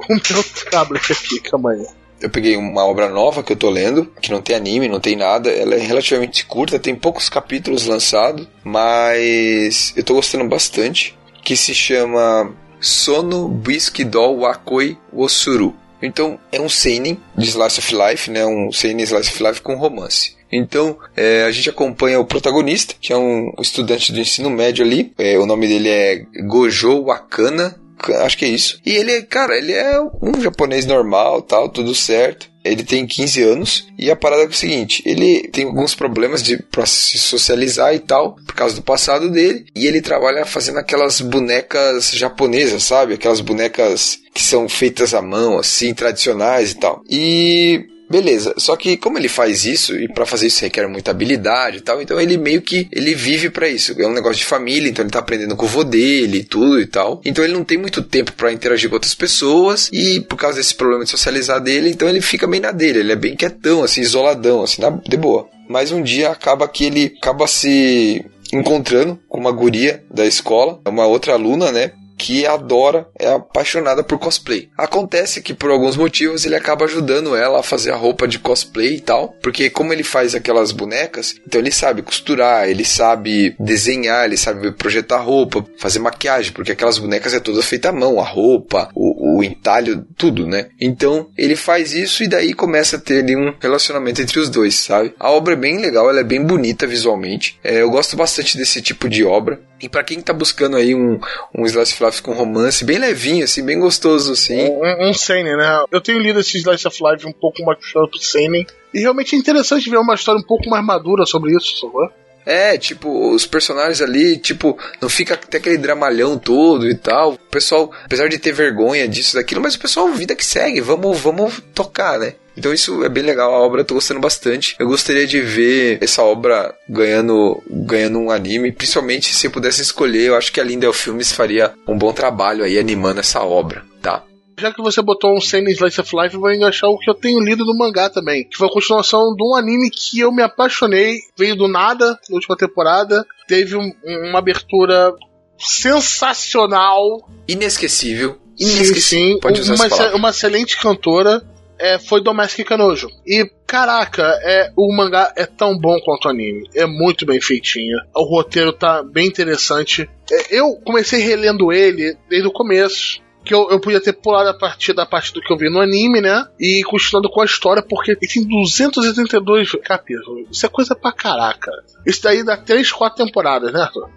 O meu tablet aqui, calma aí. Eu peguei uma obra nova que eu tô lendo, que não tem anime, não tem nada. Ela é relativamente curta, tem poucos capítulos lançados, mas eu tô gostando bastante. Que se chama Sono Bisquidol Wakoi Osuru. Então é um seinen de Slice of Life, né? Um seinen Slice of Life com romance. Então é, a gente acompanha o protagonista, que é um estudante do ensino médio ali. É, o nome dele é Gojo Wakana. Acho que é isso. E ele, cara, ele é um japonês normal, tal, tudo certo. Ele tem 15 anos e a parada é o seguinte: ele tem alguns problemas de pra se socializar e tal, por causa do passado dele, e ele trabalha fazendo aquelas bonecas japonesas, sabe? Aquelas bonecas que são feitas à mão, assim, tradicionais e tal. E Beleza, só que como ele faz isso, e para fazer isso requer muita habilidade e tal, então ele meio que ele vive para isso. É um negócio de família, então ele tá aprendendo com o vô dele e tudo e tal. Então ele não tem muito tempo para interagir com outras pessoas e por causa desse problema de socializar dele, então ele fica bem na dele, ele é bem quietão, assim, isoladão, assim, na, de boa. Mas um dia acaba que ele acaba se encontrando com uma guria da escola, uma outra aluna, né? Que adora, é apaixonada por cosplay. Acontece que por alguns motivos ele acaba ajudando ela a fazer a roupa de cosplay e tal, porque como ele faz aquelas bonecas, então ele sabe costurar, ele sabe desenhar, ele sabe projetar roupa, fazer maquiagem, porque aquelas bonecas é toda feita à mão, a roupa, o, o entalho, tudo, né? Então ele faz isso e daí começa a ter ali um relacionamento entre os dois, sabe? A obra é bem legal, ela é bem bonita visualmente. É, eu gosto bastante desse tipo de obra. E para quem tá buscando aí um, um Slice of Life com romance bem levinho, assim, bem gostoso, assim. Um, um Seinen, né? Eu tenho lido esse Slice of Life um pouco mais puxado pro Seinen. E realmente é interessante ver uma história um pouco mais madura sobre isso, sacou? É, tipo, os personagens ali, tipo, não fica até aquele dramalhão todo e tal. O pessoal, apesar de ter vergonha disso, daquilo, mas o pessoal, vida que segue, vamos, vamos tocar, né? Então isso é bem legal, a obra eu tô gostando bastante. Eu gostaria de ver essa obra ganhando, ganhando um anime, principalmente se eu pudesse escolher, eu acho que a Lindel Filmes faria um bom trabalho aí animando essa obra, tá? Já que você botou um Seinen Slice of Life, eu vou enganchar o que eu tenho lido no mangá também. Que foi a continuação de um anime que eu me apaixonei. Veio do nada, na última temporada. Teve um- uma abertura sensacional. Inesquecível. Sim, Inesquecível. sim. Pode usar uma, uma excelente cantora. É, foi Domestic Kanojo. E, caraca, é, o mangá é tão bom quanto o anime. É muito bem feitinho. O roteiro tá bem interessante. É, eu comecei relendo ele desde o começo. Que eu, eu podia ter pulado a partir da parte do que eu vi no anime, né? E continuando com a história, porque ele tem 282 capítulos. Isso é coisa pra caraca. Isso daí dá 3, 4 temporadas, né, Arthur?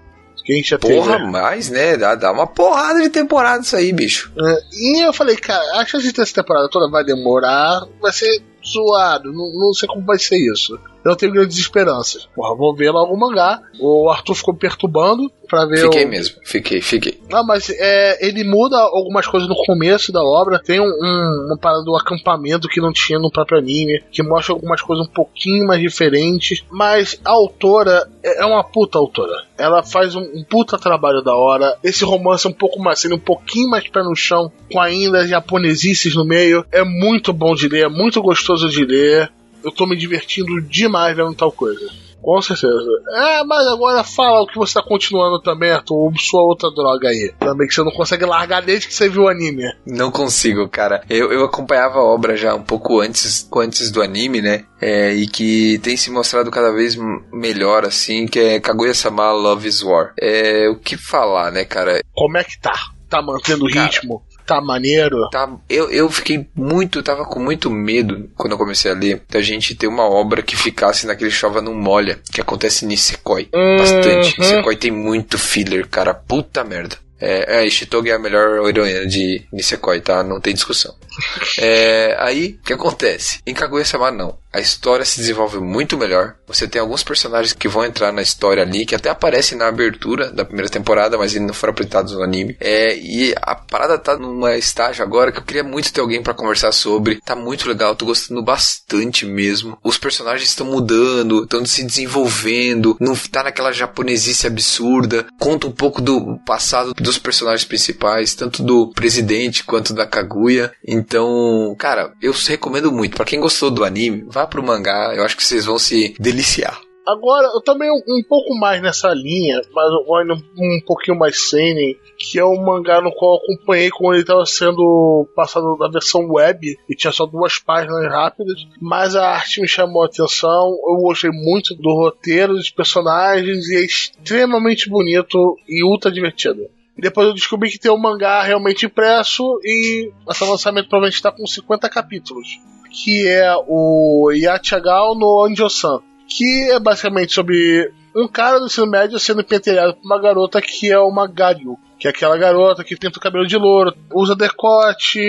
Já Porra, teve. mais, né? Dá, dá uma porrada de temporada isso aí, bicho. É, e eu falei, cara, a chance essa temporada toda vai demorar, vai ser zoado, não, não sei como vai ser isso. Eu tenho grandes esperanças. Porra, vou ver logo o mangá. O Arthur ficou me perturbando pra ver Fiquei o... mesmo, fiquei, fiquei. Não, mas é, ele muda algumas coisas no começo da obra. Tem um, um- uma parada do acampamento que não tinha no próprio anime, que mostra algumas coisas um pouquinho mais diferentes. Mas a autora é é uma puta autora. Ela faz um, um puta trabalho da hora. Esse romance é um pouco mais, sendo um pouquinho mais pé no chão, com ainda japonesices no meio. É muito bom de ler, é muito gostoso de ler. Eu tô me divertindo demais vendo tal coisa. Com certeza. É, mas agora fala o que você tá continuando também, Arthur. Sua outra droga aí. Também que você não consegue largar desde que você viu o anime. Não consigo, cara. Eu, eu acompanhava a obra já um pouco antes, antes do anime, né? É, e que tem se mostrado cada vez melhor, assim, que é Kaguya-sama Love is War. É, o que falar, né, cara? Como é que tá? Tá mantendo o ritmo? Tá maneiro? Tá, eu, eu fiquei muito, tava com muito medo quando eu comecei a ler da gente ter uma obra que ficasse naquele chova não molha, que acontece em Nisekoi. Bastante. Uhum. Nisekoi tem muito filler, cara. Puta merda. É, é, Ishitoge é a melhor heroína de Nisekoi, tá? Não tem discussão. É, aí, o que acontece? Em Kaguya-sama, não. A história se desenvolve muito melhor. Você tem alguns personagens que vão entrar na história ali, que até aparecem na abertura da primeira temporada, mas ainda não foram apresentados no anime. É, e a parada tá numa estágio agora que eu queria muito ter alguém para conversar sobre. Tá muito legal, tô gostando bastante mesmo. Os personagens estão mudando, estão se desenvolvendo, não tá naquela japonesice absurda. Conta um pouco do passado dos personagens principais, tanto do presidente quanto da Kaguya. Então, cara, eu recomendo muito. para quem gostou do anime, vá pro mangá, eu acho que vocês vão se deliciar. Agora, eu também um, um pouco mais nessa linha, mas ainda um, um pouquinho mais seinen, que é o mangá no qual eu acompanhei quando ele estava sendo passado na versão web e tinha só duas páginas rápidas, mas a arte me chamou a atenção, eu gostei muito do roteiro, dos personagens e é extremamente bonito e ultra divertido. Depois eu descobri que tem um mangá realmente impresso e esse lançamento provavelmente está com 50 capítulos. Que é o Yachagal no Anjo-san que é basicamente sobre um cara do ensino médio sendo pentelhado por uma garota que é uma Garyu. Que é aquela garota que pinta o cabelo de louro, usa decote,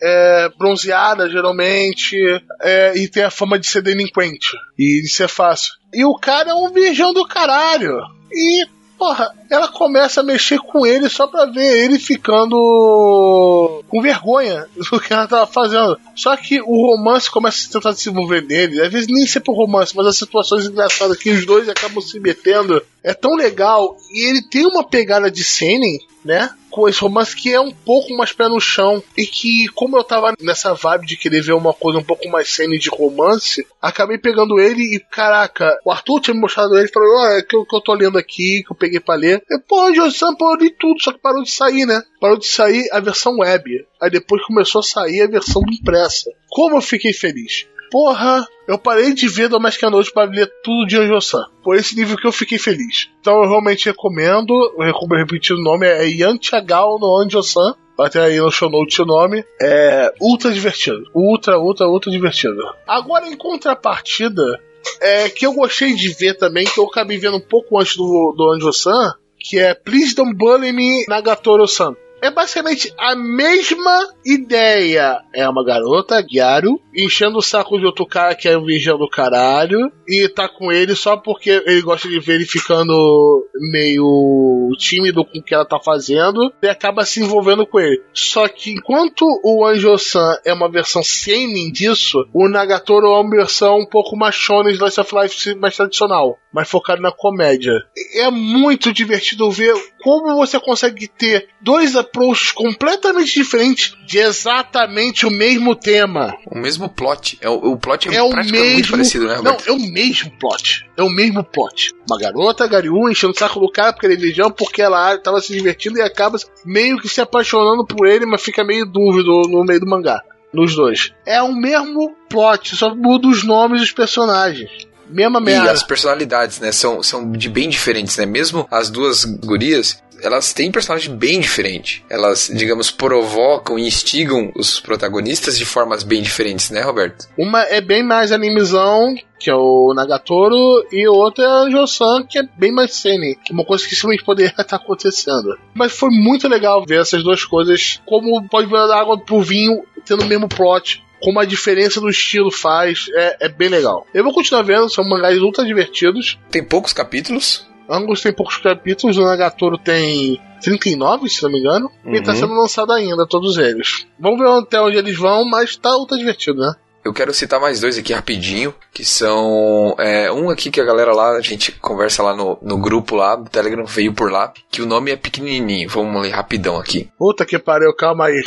é, bronzeada geralmente, é, e tem a fama de ser delinquente e de ser fácil. E o cara é um virgão do caralho. E Porra, ela começa a mexer com ele só pra ver ele ficando com vergonha do que ela tava fazendo. Só que o romance começa a tentar se envolver nele. Às vezes nem sempre o romance, mas as situações engraçadas que os dois acabam se metendo. É tão legal. E ele tem uma pegada de Seinen né? Com esse romance que é um pouco mais pé no chão. E que, como eu tava nessa vibe de querer ver uma coisa um pouco mais cena de romance, acabei pegando ele e, caraca, o Arthur tinha me mostrado ele e falou: Olha, que, que eu tô lendo aqui, que eu peguei pra ler. E, pô, Josan, pô, eu li tudo, só que parou de sair, né? Parou de sair a versão web. Aí depois começou a sair a versão impressa. Como eu fiquei feliz. Porra, eu parei de ver Domestic Noite para ler tudo de Anjo-san. Por esse nível que eu fiquei feliz. Então eu realmente recomendo, eu repetir o nome, é Yan Chagal no Anjo-san. Vai ter aí no show note o nome. É ultra divertido. Ultra, ultra, ultra divertido. Agora, em contrapartida, é que eu gostei de ver também, que eu acabei vendo um pouco antes do, do Anjo-san, que é Please Don't Bully Me Nagatoro-san. É basicamente a mesma ideia. É uma garota, Gyaru, enchendo o saco de outro cara que é um virgão do caralho, e tá com ele só porque ele gosta de ver ele ficando meio tímido com o que ela tá fazendo, e acaba se envolvendo com ele. Só que enquanto o Anjo-san é uma versão seinen disso, o Nagatoro é uma versão um pouco mais shonen Slice of Life mais tradicional, mais focado na comédia. É muito divertido ver como você consegue ter dois approaches completamente diferentes de exatamente o mesmo tema. O mesmo plot. É, o, o plot é, é o mesmo, parecido, né? Não, é o mesmo plot. É o mesmo plot. Uma garota, Gariú, enchendo o saco do cara porque ele é vigião, porque ela tava se divertindo e acaba meio que se apaixonando por ele, mas fica meio dúvido no meio do mangá. Nos dois. É o mesmo plot, só muda os nomes dos personagens. Mesma merda. E as personalidades, né, são, são de bem diferentes, né? Mesmo as duas gurias, elas têm personagem bem diferente. Elas, digamos, provocam e instigam os protagonistas de formas bem diferentes, né, Roberto? Uma é bem mais animizão, que é o Nagatoro, e outra é a Josan, que é bem mais cene. Uma coisa que simplesmente poderia estar acontecendo. Mas foi muito legal ver essas duas coisas, como pode ver a água pro vinho tendo o mesmo plot, como a diferença do estilo faz, é, é bem legal. Eu vou continuar vendo, são mangás ultra divertidos. Tem poucos capítulos. Angus tem poucos capítulos, o Nagatoro tem 39, se não me engano, uhum. e tá sendo lançado ainda, todos eles. Vamos ver até onde eles vão, mas tá ultra divertido, né? Eu quero citar mais dois aqui rapidinho, que são. É, um aqui que a galera lá, a gente conversa lá no, no grupo lá, o Telegram veio por lá, que o nome é pequenininho. Vamos ler rapidão aqui. Puta que pariu, calma aí.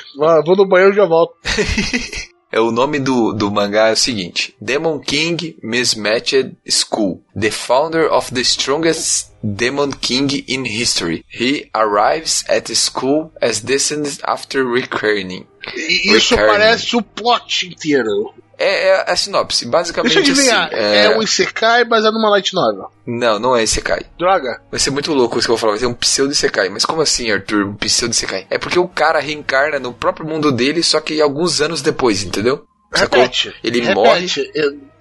Vou no banheiro e já volto. É o nome do, do mangá é o seguinte: Demon King Mismatched School. The founder of the strongest Demon King in history. He arrives at the school as descendant after returning. Isso parece o plot inteiro. É, é a sinopse, basicamente Deixa eu adivinhar, assim, é... é um Isekai baseado numa light novel. Não, não é Isekai. Droga. Vai ser muito louco isso que eu vou falar, vai ser um pseudo Isekai. Mas como assim, Arthur, um pseudo Isekai? É porque o cara reencarna no próprio mundo dele, só que alguns anos depois, entendeu? Repete. Ele repete. morre.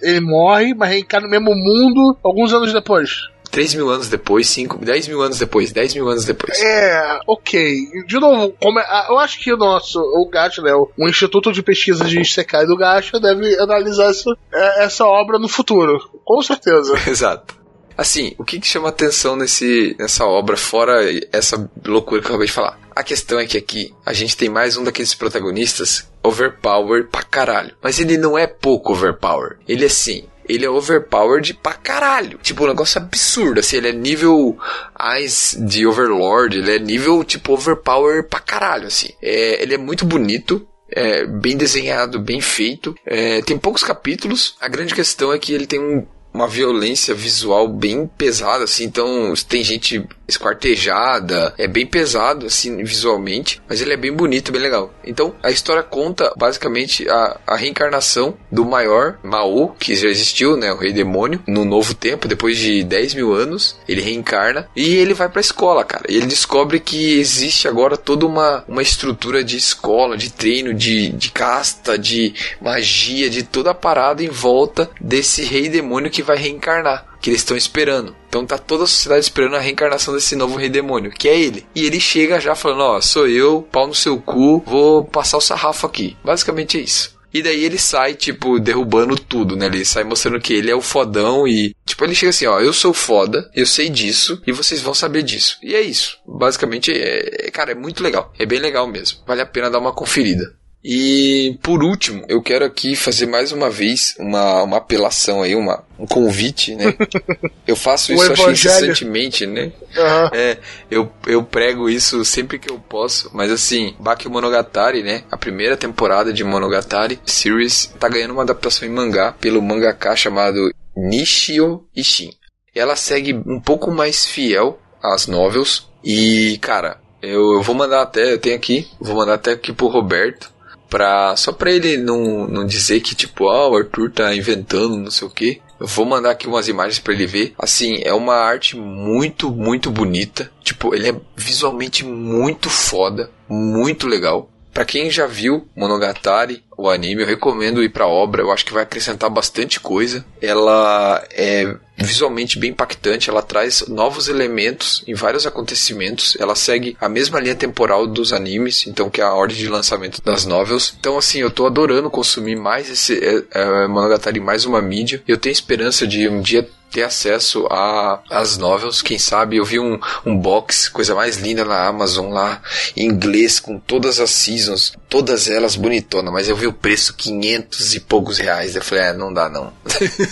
Ele morre, mas reencarna no mesmo mundo alguns anos depois. 3 mil anos depois, 5, 10 mil anos depois, 10 mil anos depois. É, ok. De novo, como é- ah, eu acho que o nosso, o Gacha, né, o, o Instituto de Pesquisa de Isekai do Gacha deve analisar essa, é, essa obra no futuro. Com certeza. Exato. Assim, o que, que chama atenção nesse, nessa obra, fora essa loucura que eu acabei de falar? A questão é que aqui a gente tem mais um daqueles protagonistas overpower pra caralho. Mas ele não é pouco overpower. Ele é assim. Ele é overpowered pra caralho. Tipo, um negócio absurdo. Assim, ele é nível Eyes de Overlord. Ele é nível, tipo, overpower pra caralho, assim. É, ele é muito bonito. É, bem desenhado, bem feito. É, tem poucos capítulos. A grande questão é que ele tem um, uma violência visual bem pesada, assim, então tem gente esquartejada, é bem pesado, assim, visualmente, mas ele é bem bonito, bem legal. Então, a história conta, basicamente, a, a reencarnação do maior Mao, que já existiu, né, o rei demônio, no novo tempo, depois de 10 mil anos, ele reencarna, e ele vai pra escola, cara, e ele descobre que existe agora toda uma, uma estrutura de escola, de treino, de, de casta, de magia, de toda a parada em volta desse rei demônio que vai reencarnar que eles estão esperando. Então tá toda a sociedade esperando a reencarnação desse novo rei demônio, que é ele. E ele chega já falando: Ó, sou eu, pau no seu cu, vou passar o sarrafo aqui. Basicamente é isso. E daí ele sai, tipo, derrubando tudo, né? Ele sai mostrando que ele é o fodão e. Tipo, ele chega assim, ó, eu sou foda, eu sei disso, e vocês vão saber disso. E é isso. Basicamente, é, cara, é muito legal. É bem legal mesmo. Vale a pena dar uma conferida. E por último, eu quero aqui fazer mais uma vez uma, uma apelação aí, uma, um convite, né? Eu faço isso acho incessantemente, né? Aham. É, eu, eu prego isso sempre que eu posso, mas assim, Baki Monogatari, né? A primeira temporada de Monogatari Series tá ganhando uma adaptação em mangá pelo mangaka chamado Nishio Ishin. Ela segue um pouco mais fiel às novels e, cara, eu, eu vou mandar até, eu tenho aqui, vou mandar até aqui pro Roberto pra, só pra ele não, não dizer que tipo, ah, o Arthur tá inventando, não sei o que. Eu vou mandar aqui umas imagens pra ele ver. Assim, é uma arte muito, muito bonita. Tipo, ele é visualmente muito foda, muito legal. Pra quem já viu Monogatari, o anime, eu recomendo ir pra obra. Eu acho que vai acrescentar bastante coisa. Ela é visualmente bem impactante. Ela traz novos elementos em vários acontecimentos. Ela segue a mesma linha temporal dos animes, então que é a ordem de lançamento das novels. Então, assim, eu tô adorando consumir mais esse é, é, Monogatari, mais uma mídia. Eu tenho esperança de um dia ter acesso a as novels, quem sabe eu vi um, um box, coisa mais linda na Amazon lá, em inglês, com todas as seasons, todas elas bonitonas, mas eu vi o preço 500 e poucos reais, eu falei, é, não dá não.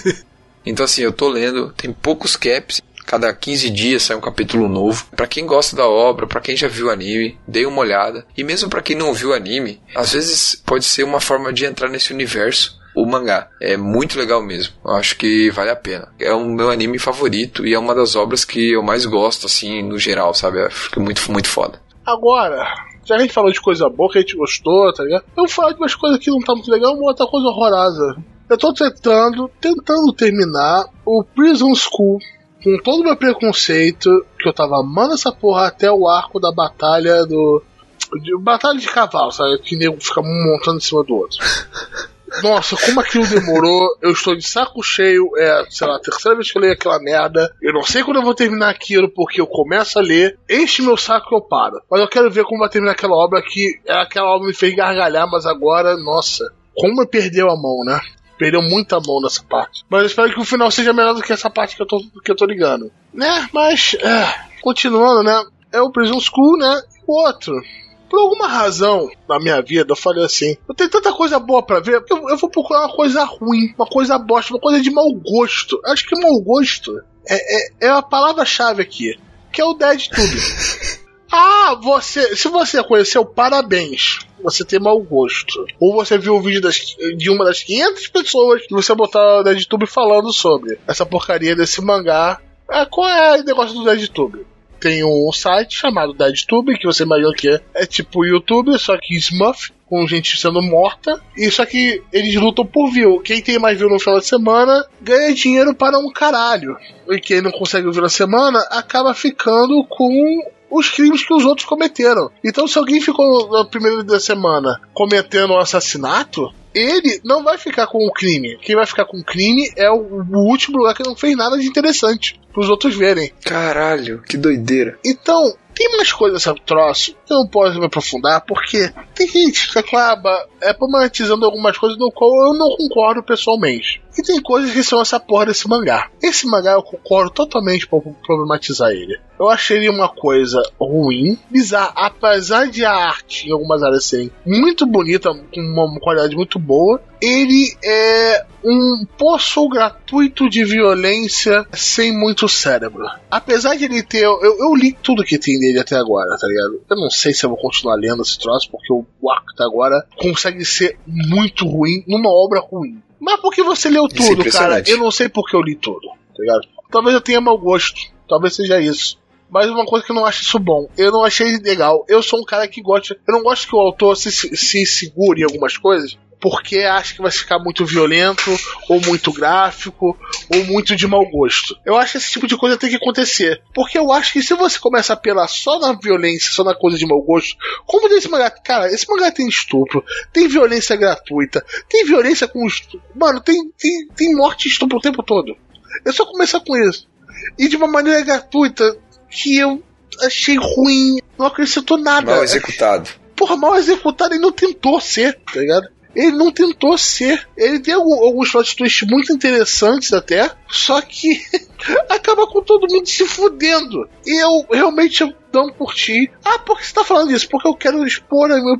então assim, eu tô lendo, tem poucos caps, Cada 15 dias sai um capítulo novo. Pra quem gosta da obra, pra quem já viu o anime, dê uma olhada. E mesmo pra quem não viu o anime, às vezes pode ser uma forma de entrar nesse universo o mangá. É muito legal mesmo. Eu acho que vale a pena. É o meu anime favorito e é uma das obras que eu mais gosto, assim, no geral, sabe? Eu Acho que é muito, muito foda. Agora, já que a gente falou de coisa boa, que a gente gostou, tá ligado? Eu vou falar de umas coisas que não tá muito legal, uma outra coisa horrorosa. Eu tô tentando, tentando terminar o Prison School com todo o meu preconceito, que eu tava amando essa porra até o arco da batalha do. De, batalha de cavalo, sabe? Que nego fica montando em cima do outro. Nossa, como aquilo demorou, eu estou de saco cheio, é, sei lá, a terceira vez que eu leio aquela merda. Eu não sei quando eu vou terminar aquilo, porque eu começo a ler, enche meu saco e eu paro. Mas eu quero ver como vai terminar aquela obra que é, aquela obra me fez gargalhar, mas agora, nossa, como eu perdeu a mão, né? Perdeu muita mão nessa parte. Mas eu espero que o final seja melhor do que essa parte que eu tô, que eu tô ligando. Né? Mas, é, continuando, né? É o Prison School, né? O outro. Por alguma razão na minha vida, eu falei assim: eu tenho tanta coisa boa pra ver, eu, eu vou procurar uma coisa ruim, uma coisa bosta, uma coisa de mau gosto. Acho que mau gosto é, é, é a palavra-chave aqui, que é o Dead Tube. ah, você. Se você conheceu, parabéns. Você tem mau gosto. Ou você viu o vídeo das, de uma das 500 pessoas que você botar o DeadTube falando sobre essa porcaria desse mangá. Ah, qual é o negócio do DeadTube? Tem um site chamado DeadTube, que você imagina que é, é tipo YouTube, só que Smurf, com gente sendo morta. E só que eles lutam por view. Quem tem mais view no final de semana ganha dinheiro para um caralho. E quem não consegue view na semana acaba ficando com os crimes que os outros cometeram. Então, se alguém ficou na primeira da semana cometendo um assassinato, ele não vai ficar com o crime. Quem vai ficar com o crime é o, o último lugar que não fez nada de interessante pros outros verem. Caralho, que doideira. Então, tem mais coisas sobre troço eu não posso me aprofundar, porque tem gente que acaba é, problematizando algumas coisas no qual eu não concordo pessoalmente. E tem coisas que são essa porra desse mangá. Esse mangá eu concordo totalmente pra problematizar ele. Eu achei ele uma coisa ruim, bizarra, apesar de a arte em algumas áreas serem muito bonita, com uma qualidade muito boa, ele é um poço gratuito de violência sem muito cérebro. Apesar de ele ter. Eu, eu li tudo que tem dele até agora, tá ligado? Eu não sei se eu vou continuar lendo esse troço, porque o arco até agora consegue ser muito ruim numa obra ruim. Mas porque você leu é tudo, cara? impressionante. Eu não sei porque eu li tudo, tá ligado? Talvez eu tenha mau gosto. Talvez seja isso. Mas uma coisa que eu não acho isso bom, eu não achei legal. Eu sou um cara que gosta. Eu não gosto que o autor se, se segure em algumas coisas, porque acha que vai ficar muito violento, ou muito gráfico, ou muito de mau gosto. Eu acho que esse tipo de coisa tem que acontecer. Porque eu acho que se você começa a apelar só na violência, só na coisa de mau gosto, como desse mangá, cara, esse mangá tem estupro, tem violência gratuita, tem violência com estupro. Mano, tem, tem, tem morte e estupro o tempo todo. Eu só começar com isso. E de uma maneira gratuita, que eu achei ruim, não acrescentou nada. Mal executado. Porra, mal executado, ele não tentou ser, tá ligado? Ele não tentou ser. Ele tem alguns plot twists muito interessantes até, só que acaba com todo mundo se fudendo. E eu realmente eu não curti. Ah, por que você tá falando isso? Porque eu quero expor a minha,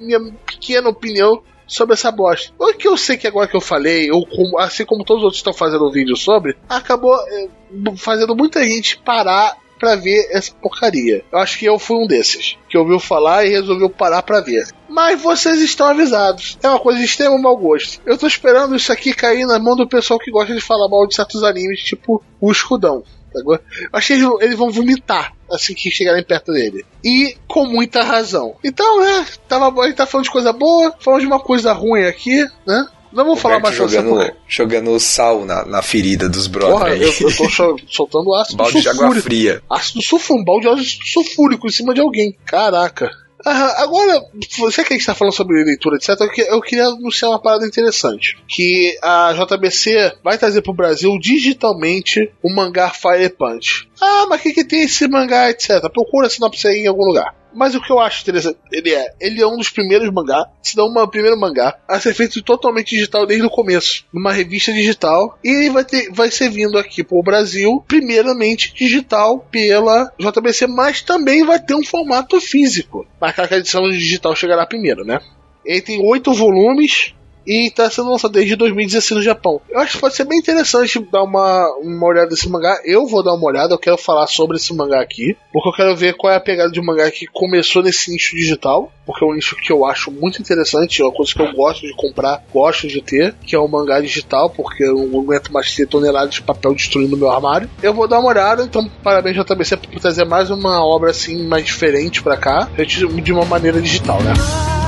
minha pequena opinião sobre essa bosta. O que eu sei que agora que eu falei, ou como- assim como todos os outros estão fazendo um vídeo sobre, acabou eh, fazendo muita gente parar pra ver essa porcaria. Eu acho que eu fui um desses, que ouviu falar e resolveu parar pra ver. Mas vocês estão avisados. É uma coisa de extremo mau gosto. Eu tô esperando isso aqui cair na mão do pessoal que gosta de falar mal de certos animes, tipo o Escudão. Agora, achei que eles vão vomitar assim que chegarem perto dele. E com muita razão. Então, né, tava, gente tá falando de coisa boa, falando de uma coisa ruim aqui, né? Não vou falar mais jogando, jogando sal na, na ferida dos Porra, brothers. eu, eu tô sol- soltando ácido Balde de água sulfúrico. fria. Ácido sulfúrico, um balde de ácido sulfúrico em cima de alguém. Caraca. Aham, agora, você que está falando sobre leitura, etc., eu, que- eu queria anunciar uma parada interessante. Que a JBC vai trazer pro Brasil digitalmente o mangá Fire Punch. Ah, mas o que, que tem esse mangá, etc. Procura a sinopse aí em algum lugar. Mas o que eu acho interessante, ele é, ele é um dos primeiros mangá, se não o primeiro mangá, a ser feito totalmente digital desde o começo, numa revista digital, e ele vai, ter, vai ser vindo aqui pro Brasil, primeiramente digital pela JBC, mas também vai ter um formato físico. Mas que a edição digital chegará primeiro, né? Ele tem oito volumes, e está sendo lançado desde 2016 no Japão. Eu acho que pode ser bem interessante dar uma, uma olhada nesse mangá. Eu vou dar uma olhada, eu quero falar sobre esse mangá aqui, porque eu quero ver qual é a pegada de um mangá que começou nesse nicho digital, porque é um nicho que eu acho muito interessante, é uma coisa que eu gosto de comprar, gosto de ter, que é o mangá digital, porque eu não aguento mais ter toneladas de papel destruindo meu armário. Eu vou dar uma olhada, então parabéns JBC por trazer mais uma obra assim mais diferente pra cá, de uma maneira digital, né?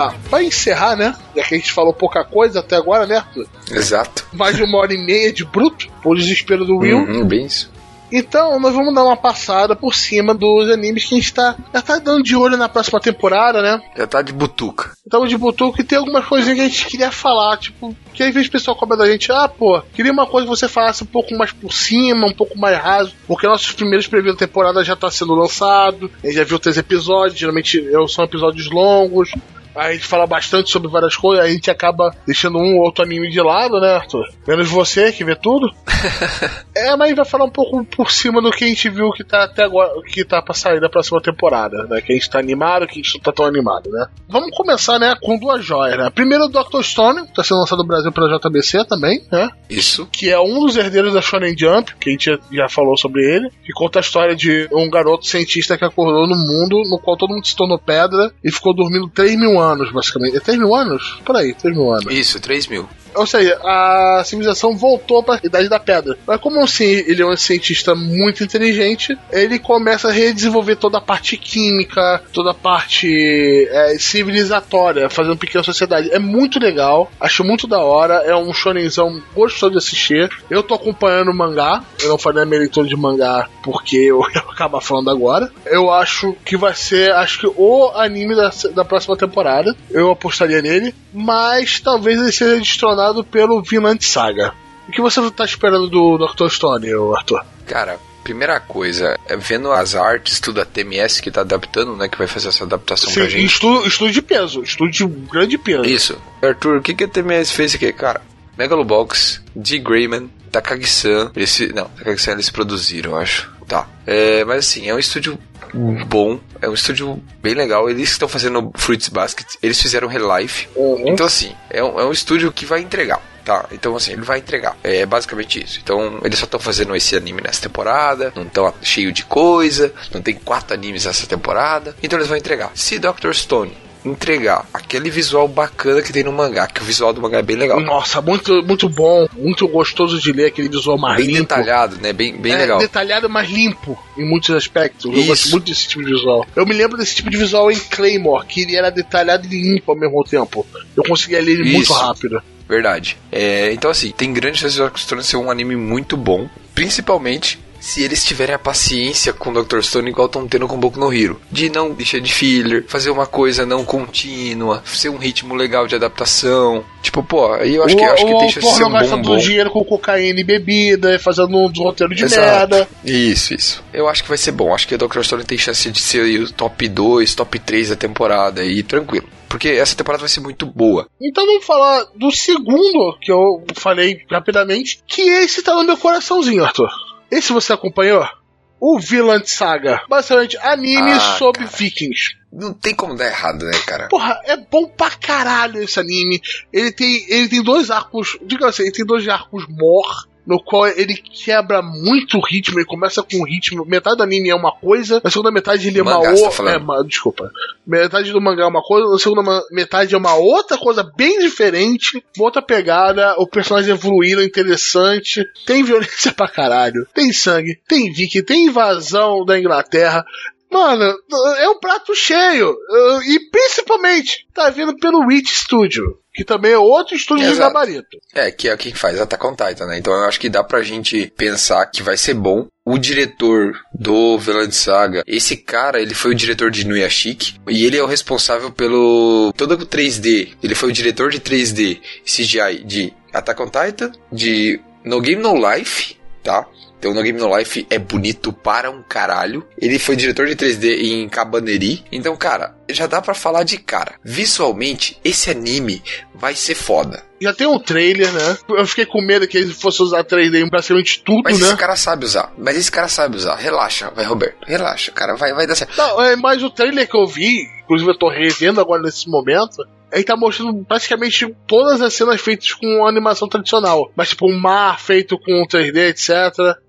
Lá, pra encerrar, né? Já que a gente falou pouca coisa até agora, né, Arthur? Exato. Mais de uma hora e meia de bruto, por desespero do Will. Uhum, bem isso. Então, nós vamos dar uma passada por cima dos animes que a gente tá, já tá dando de olho na próxima temporada, né? Já tá de butuca. Estamos de butuco e tem algumas coisinhas que a gente queria falar, tipo, que às vezes o pessoal cobra da gente, ah, pô, queria uma coisa que você falasse um pouco mais por cima, um pouco mais raso, porque nossos primeiros previews da temporada já tá sendo lançado, a gente já viu três episódios, geralmente eh, são episódios longos, a gente fala bastante sobre várias coisas, a gente acaba deixando um ou outro anime de lado, né, Arthur? Menos você que vê tudo. É, mas vai falar um pouco por cima do que a gente viu que tá até agora, que tá pra sair da próxima temporada, né? Que a gente tá animado, que a gente não tá tão animado, né? Vamos começar, né, com duas joias, né? Primeiro o Dr. Stone, que tá sendo lançado no Brasil pela JBC também, né? Isso. Que é um dos herdeiros da Shonen Jump, que a gente já, já falou sobre ele, que conta a história de um garoto cientista que acordou no mundo no qual todo mundo se tornou pedra e ficou dormindo 3 mil anos, basicamente. É 3 mil anos? Por aí, 3 mil anos. Isso, 3 mil. Ou seja, a civilização voltou para a Idade da Pedra. Mas como assim ele é um cientista muito inteligente, ele começa a redesenvolver toda a parte química, toda a parte é, civilizatória, fazendo pequena sociedade. É muito legal, acho muito da hora, é um shonenzão gostoso de assistir. Eu tô acompanhando o mangá, eu não falei a minha leitura de mangá porque eu, acabo falando agora. Eu acho que vai ser, acho que o anime da, da próxima temporada. Eu apostaria nele, mas talvez ele seja destronado pelo Vinland Saga. O que você tá esperando do Dr. Stone, Arthur? Cara, primeira coisa, é vendo as artes, tudo a TMS que tá adaptando, né? Que vai fazer essa adaptação Sim, pra gente. estudo, estudo de peso, estudo de grande peso. Isso. Arthur, o que, que a TMS fez aqui? Cara, Megalobox, D. Grayman, Takagi-san. Eles, não, Takagi-san eles produziram, eu acho. Tá. É, mas assim, é um estúdio bom, é um estúdio bem legal. Eles estão fazendo Fruits Basket, eles fizeram Relife. Uhum. Então, assim, é um, é um estúdio que vai entregar. Tá, então assim, ele vai entregar. É basicamente isso. Então, eles só estão fazendo esse anime nessa temporada, não estão cheio de coisa, não tem quatro animes nessa temporada, então eles vão entregar. Se Dr. Stone entregar aquele visual bacana que tem no mangá, que o visual do mangá é bem legal, Nossa, muito, muito bom, muito gostoso de ler aquele visual mais bem limpo. detalhado, né? Bem, bem é, legal. detalhado, mas limpo em muitos aspectos. Eu Isso. gosto muito desse tipo de visual. Eu me lembro desse tipo de visual em Claymore, que ele era detalhado e limpo ao mesmo tempo. Eu conseguia ler ele muito Isso. rápido. Verdade. É, então, assim, tem grande chance de Dr. Stone ser um anime muito bom. Principalmente se eles tiverem a paciência com o Dr. Stone igual estão tendo com Boku no Hero. De não deixar de filler, fazer uma coisa não contínua, ser um ritmo legal de adaptação. Tipo, pô, aí eu acho que, o, acho que chance de ser um gasta bom, todo o bom. dinheiro com cocaína e bebida, fazendo um roteiro de Exato. merda. Isso, isso. Eu acho que vai ser bom. Acho que o Dr. Stone tem chance de ser o top 2, top 3 da temporada e tranquilo. Porque essa temporada vai ser muito boa. Então vamos falar do segundo que eu falei rapidamente, que esse tá no meu coraçãozinho, Arthur. Esse você acompanhou? O Villain Saga. Basicamente, anime Ah, sobre cara. vikings. Não tem como dar errado, né, cara? Porra, é bom pra caralho esse anime. Ele tem, ele tem dois arcos, diga assim, ele tem dois arcos mor, no qual ele quebra muito o ritmo, ele começa com um ritmo, metade do anime é uma coisa, na segunda metade ele é uma tá outra, é, desculpa. Metade do mangá é uma coisa, na segunda metade é uma outra coisa bem diferente, uma outra pegada, o personagem evoluindo, interessante, tem violência pra caralho, tem sangue, tem viking, tem invasão da Inglaterra, Mano, é um prato cheio. E principalmente, tá vindo pelo Witch Studio, que também é outro estúdio de Exato. gabarito. É, que é quem faz Attack on Titan, né? Então eu acho que dá pra gente pensar que vai ser bom. O diretor do Vinland Saga, esse cara, ele foi o diretor de Nuyashiki e ele é o responsável pelo todo o 3D. Ele foi o diretor de 3D CGI de Attack on Titan, de No Game No Life, tá? Então, No Game No Life é bonito para um caralho. Ele foi diretor de 3D em Cabaneri. Então, cara, já dá pra falar de cara. Visualmente, esse anime vai ser foda. Já tem um trailer, né? Eu fiquei com medo que ele fosse usar 3D em praticamente tudo, Mas né? esse cara sabe usar. Mas esse cara sabe usar. Relaxa, vai, Roberto. Relaxa, cara. Vai, vai dar certo. Não, é, mas o trailer que eu vi, inclusive eu tô revendo agora nesse momento, ele tá mostrando praticamente todas as cenas feitas com animação tradicional. Mas tipo, um mar feito com 3D, etc.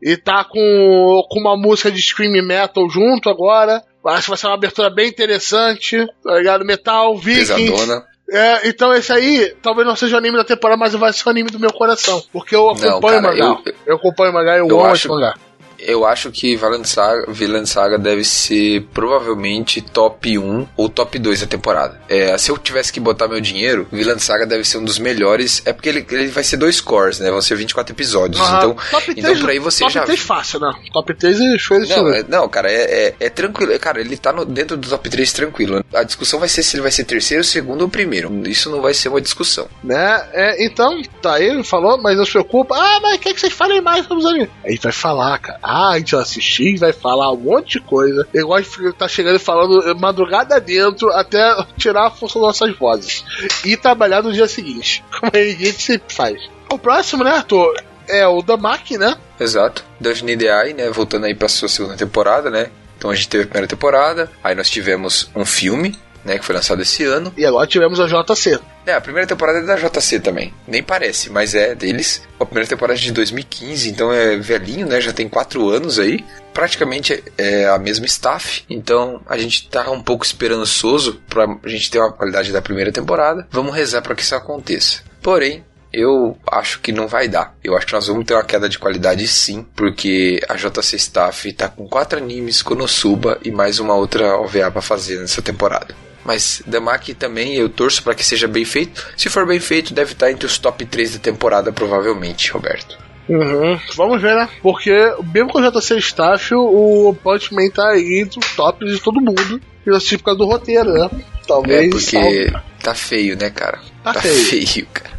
E tá com, com uma música de Scream Metal junto agora. Acho que vai ser uma abertura bem interessante, tá ligado? Metal, Vikings. Pesadona. É, então esse aí talvez não seja o anime da temporada, mas vai ser o anime do meu coração. Porque eu Não, acompanho o mangá. Eu, eu- acompanho o mangá, eu, eu amo acho- esse mangá. Eu acho que Vinland Saga, Vinland Saga deve ser provavelmente top 1 ou top 2 da temporada. É, se eu tivesse que botar meu dinheiro, Vinland Saga deve ser um dos melhores. É porque ele, ele vai ser dois cores, né? Vão ser 24 episódios. Aham. Então, top então 3, por aí você top já. 3 fácil, né? Top 3 é show de Não, não, é, não, cara, é, é, é tranquilo. Cara, ele tá no- dentro do top 3 tranquilo. A discussão vai ser se ele vai ser terceiro, segundo ou primeiro. Isso não vai ser uma discussão. né? É, então, tá aí, ele falou, mas não se preocupa. Ah, mas quer que vocês falem mais sobre os animes? Aí vai falar, cara. Ah, a gente vai assistir, vai falar um monte de coisa. Eu gosto de tá chegando e falando madrugada dentro até tirar a força das nossas vozes. E trabalhar no dia seguinte. Como a gente sempre faz. O próximo, né, Arthur? é o Damaki, né? Exato. Dungeon Eye, né? Voltando aí pra sua segunda temporada, né? Então a gente teve a primeira temporada, aí nós tivemos um filme, né? Que foi lançado esse ano. E agora tivemos a JC. É, a primeira temporada é da JC também. Nem parece, mas é deles. A primeira temporada é de 2015, então é velhinho, né? Já tem quatro anos aí. Praticamente é a mesma staff. Então a gente tá um pouco esperançoso pra gente ter uma qualidade da primeira temporada. Vamos rezar para que isso aconteça. Porém, eu acho que não vai dar. Eu acho que nós vamos ter uma queda de qualidade sim, porque a JC Staff tá com quatro animes, Konosuba e mais uma outra OVA pra fazer nessa temporada. Mas Damaki também eu torço para que seja bem feito. Se for bem feito, deve estar entre os top 3 da temporada, provavelmente, Roberto. Uhum. Vamos ver, né? Porque mesmo com o JC Staff, o Punch Man tá aí entre os tops de todo mundo. E assim por causa do roteiro, né? Talvez. É porque tá feio, né, cara? Tá feio. feio, cara.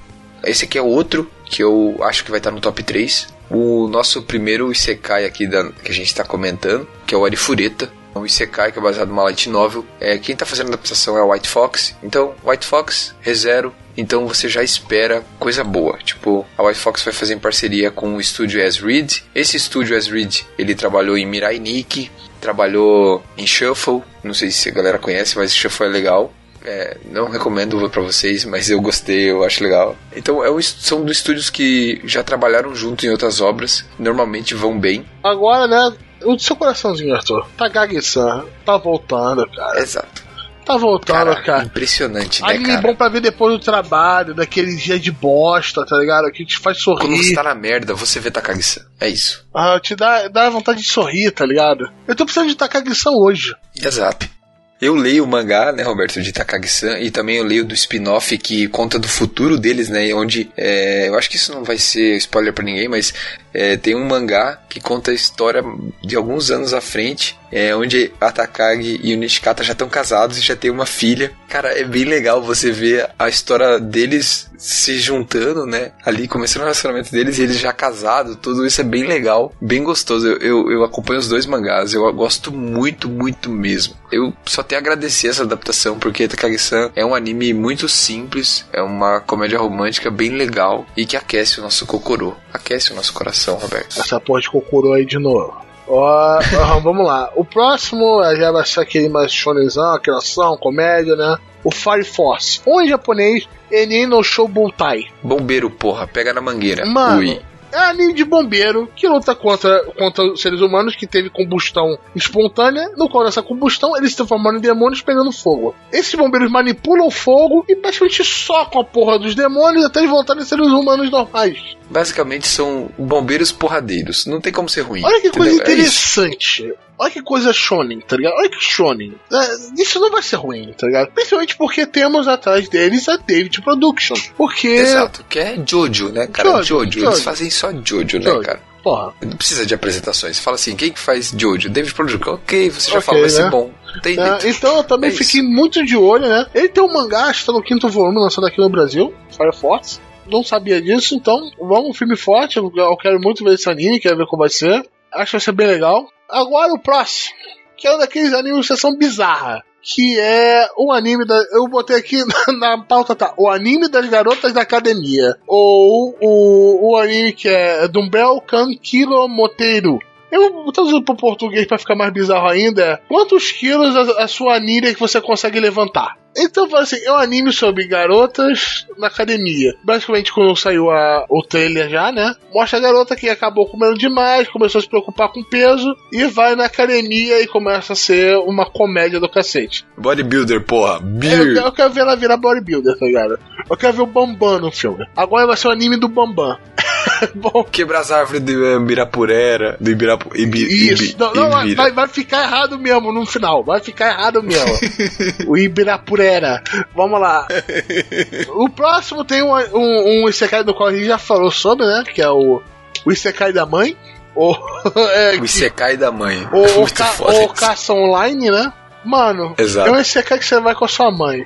Esse aqui é outro que eu acho que vai estar no top 3. O nosso primeiro Isekai aqui da, que a gente tá comentando, que é o Arifureta. O Isekai, que é baseado numa light novel. É, quem tá fazendo a adaptação é o White Fox. Então, White Fox, ReZero. Então você já espera coisa boa. Tipo, a White Fox vai fazer em parceria com o estúdio As Reed. Esse estúdio As Reed, ele trabalhou em Mirai Nikki, trabalhou em Shuffle. Não sei se a galera conhece, mas Shuffle é legal. É, não recomendo pra vocês, mas eu gostei, eu acho legal. Então é um, são dos estúdios que já trabalharam junto em outras obras, normalmente vão bem. Agora, né? O seu coraçãozinho, Arthur. Takagi-san tá voltando, cara. Exato. Tá voltando, cara. Cara, impressionante, né, Anime cara? bom pra ver depois do trabalho, daquele dia de bosta, tá ligado? Que te faz Quando você sorrir. tá na merda, você vê Takagi-san. É isso. Ah, te dá, dá vontade de sorrir, tá ligado? Eu tô precisando de Takagi-san hoje. Exato. Eu leio o mangá, né, Roberto, de Takagi-san, e também eu leio do spin-off que conta do futuro deles, né, onde, é, eu acho que isso não vai ser spoiler pra ninguém, mas é, tem um mangá que conta a história de alguns anos à frente, é, onde a Takagi e o Nishikata já estão casados e já tem uma filha. Cara, é bem legal você ver a história deles se juntando, né, ali, começando o relacionamento deles e eles já casados, tudo isso é bem legal, bem gostoso. Eu, eu, eu acompanho os dois mangás, eu gosto muito, muito mesmo. Eu só tenho a agradecer essa adaptação, porque Takagi-san é um anime muito simples, é uma comédia romântica bem legal e que aquece o nosso cocorô, aquece o nosso coração, Roberto. Essa porra de Kokoro aí de novo. Ó, aham, vamos lá. O próximo já vai ser aquele mais shonenzão, aquela ação, comédia, né? O Fire Force. Ou em japonês, Enin no Shoubutai. Bombeiro, porra, pega na mangueira. Mano, Ui. É anime de bombeiro que luta contra, contra os seres humanos que teve combustão espontânea, no qual nessa combustão eles se transformaram em demônios pegando fogo. Esses bombeiros manipulam o fogo e praticamente socam a porra dos demônios até eles voltarem a seres humanos normais. Basicamente são bombeiros porradeiros. Não tem como ser ruim. Olha que coisa entendeu? É isso. interessante. Olha que coisa shonen, tá ligado? Olha que shonen. É, isso não vai ser ruim, tá ligado? Principalmente porque temos atrás deles a David Production. Porque. Exato, que é Jojo, né, cara? Jojo, Jojo, Jojo. eles fazem só Jojo, né, Jojo. cara? Porra. Não precisa de apresentações. Fala assim, quem que faz Jojo? David Production. Ok, você já Ok, falou, vai ser né? bom. Não tem É, jeito. então eu também É fiquei muito de olho, né? Ele tem um mangá, está no quinto volume, lançado aqui no Brasil, Fire Force. Não sabia disso, então vamos um filme forte. Eu eu quero muito ver esse anime, quero ver como vai ser. Acho ser bem legal. Agora o próximo, que é um daqueles animes de sessão bizarra. Que é o anime da. Eu botei aqui na, na pauta, tá? O anime das garotas da academia. Ou o, o anime que é Dumbbell Kan Kilo Moteiro. Eu traduzir pro português pra ficar mais bizarro ainda. Quantos quilos a, a sua anilha que você consegue levantar? Então, assim, é um anime sobre garotas na academia. Basicamente, quando saiu a- o trailer já, né? Mostra a garota que acabou comendo demais, começou a se preocupar com peso e vai na academia e começa a ser uma comédia do cacete. Bodybuilder, porra. Eu, Beer. eu quero ver ela virar bodybuilder, tá ligado? Eu quero ver o Bambam no filme. Agora vai ser o anime do Bambam. Bom, Quebrar as árvores do eh, Ibirapurera. Do Ibirapu... Ibi... Isso, Ibi... não, não, vai- Ibira. vai, vai ficar errado mesmo no final, vai ficar errado mesmo. o Ibirapurera. Vamos lá. O próximo tem um, um, um Isekai do qual a gente já falou sobre, né? Que é o, o Isekai da mãe. Ou, é, O Isekai da mãe. ou, ou, ca, ou caça online, né? Mano, Exato. é um Isekai que você vai com a sua mãe.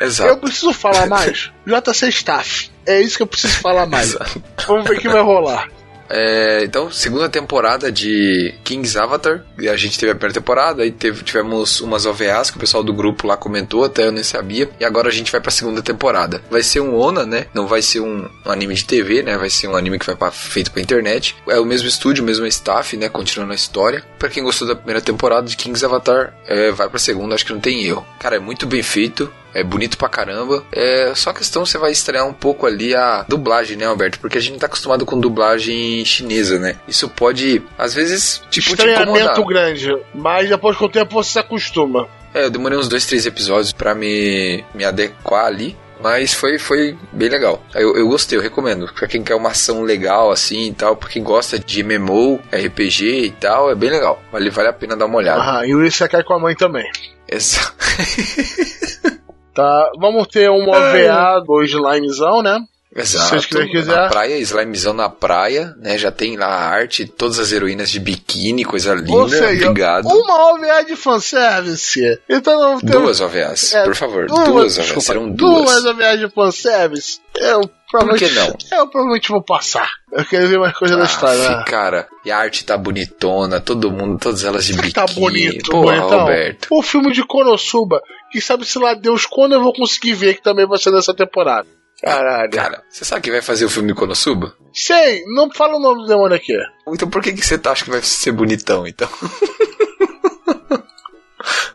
Eu Exato. preciso falar mais. JC Staff. É isso que eu preciso falar mais. Exato. Vamos ver o que vai rolar. é, então, segunda temporada de King's Avatar. A gente teve a primeira temporada, aí teve, tivemos umas OVAs que o pessoal do grupo lá comentou, até eu nem sabia. E agora a gente vai pra segunda temporada. Vai ser um ONA, né? Não vai ser um, um anime de TV, né? Vai ser um anime que vai pra, feito pra internet. É o mesmo estúdio, o mesmo staff, né? Continuando a história. Pra quem gostou da primeira temporada de King's Avatar, é, vai pra segunda, acho que não tem erro. Cara, é muito bem feito é bonito pra caramba. É só questão você vai estranhar um pouco ali a dublagem, né, Alberto? Porque a gente tá acostumado com dublagem chinesa, né? Isso pode, às vezes, tipo, Estranhamento grande, mas depois com o tempo você se acostuma. É, eu demorei uns dois, três episódios pra me, me adequar ali. Mas foi, foi bem legal. Eu, eu gostei, eu recomendo. Pra quem quer uma ação legal assim e tal, pra quem gosta de MMO, RPG e tal, é bem legal. Vale, vale a pena dar uma olhada. Aham, e o Isekai com a mãe também. Essa... Tá, vamos ter um OVA do slimezão, né? Exato. vocês quiserem quiser. Na praia, slimezão na praia, né? Já tem lá a arte, todas as heroínas de biquíni, coisa linda. Ou seja, Obrigado. uma OVA de fanservice. Então vamos ter Duas OVAs, É, por favor. duas, Duas, OVAs. Serão duas. Duas OVAs de fanservice. Eu provavelmente, que não? Eu provavelmente vou passar. Eu quero ver mais coisa da história. né? Ah, cara, e a arte tá bonitona, todo mundo, todas elas de biquíni. Tá bonito, bonitão. Roberto. O filme de Konosuba, que sabe se lá Deus quando eu vou conseguir ver que também vai ser nessa temporada. Caralho. Cara, você sabe quem vai fazer o filme de Konosuba? Sei, não fala o nome do demônio aqui. Então por que, que você tá, acha que vai ser bonitão, então?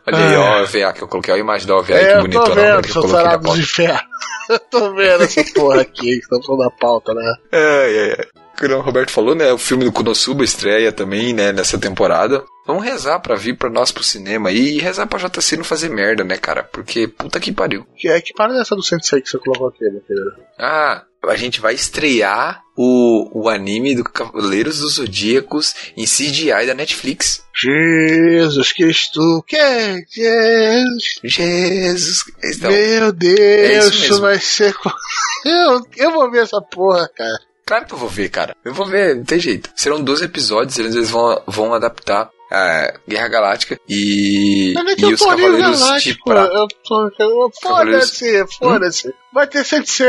Olha aí, Ah. ó, a OVA que eu coloquei, olha a imagem da OVA aí, É, que eu bonitona tô né, vendo, que eu seus coloquei na tarados pauta. de ferro. Eu tô vendo essa porra aqui, que tá falando da pauta, né? É, é, é. O Roberto falou, né? O filme do Konosuba estreia também, né? Nessa temporada. Vamos rezar pra vir pra nós pro cinema aí e rezar pra JC não fazer merda, né, cara? Porque puta que pariu. Que, é, que parada é essa do Sensei que você colocou aqui, meu querido? Ah, a gente vai estrear o, o anime do Cavaleiros dos Zodíacos em CGI da Netflix. Jesus Cristo, que é? Jesus, Jesus. Meu Deus, é isso isso vai ser. Eu, eu vou ver essa porra, cara. Claro que eu vou ver, cara. Eu vou ver, não tem jeito. Serão 12 episódios, eles vão, vão adaptar a Guerra Galáctica e, Mas é que e os Cavaleiros de Prata. eu tô. eu- Cavaleiros- Foda-se, foda-se. Vai ter Sensei,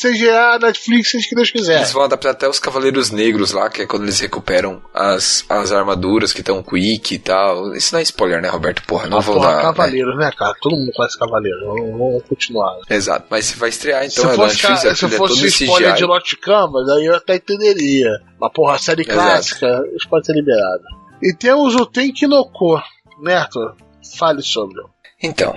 CGA, Netflix, seja que Deus quiser. Eles vão adaptar até os Cavaleiros Negros lá, que é quando eles recuperam as, as armaduras que estão quick e tal. Isso não é spoiler, né, Roberto? Porra, não Ah, vou porra, dar. né? Cavaleiros, né, cara? Todo mundo conhece Cavaleiros. Vamos, vamos continuar. Exato, mas vai estrear então, se é fosse, Netflix, ca- é se é fosse todo spoiler CGI. de Lost Canvas, aí eu até entenderia. Mas, porra, a série Exato. clássica, isso pode ser liberado. E temos o Tenkinoko, né, Arthur? Fale sobre. Então,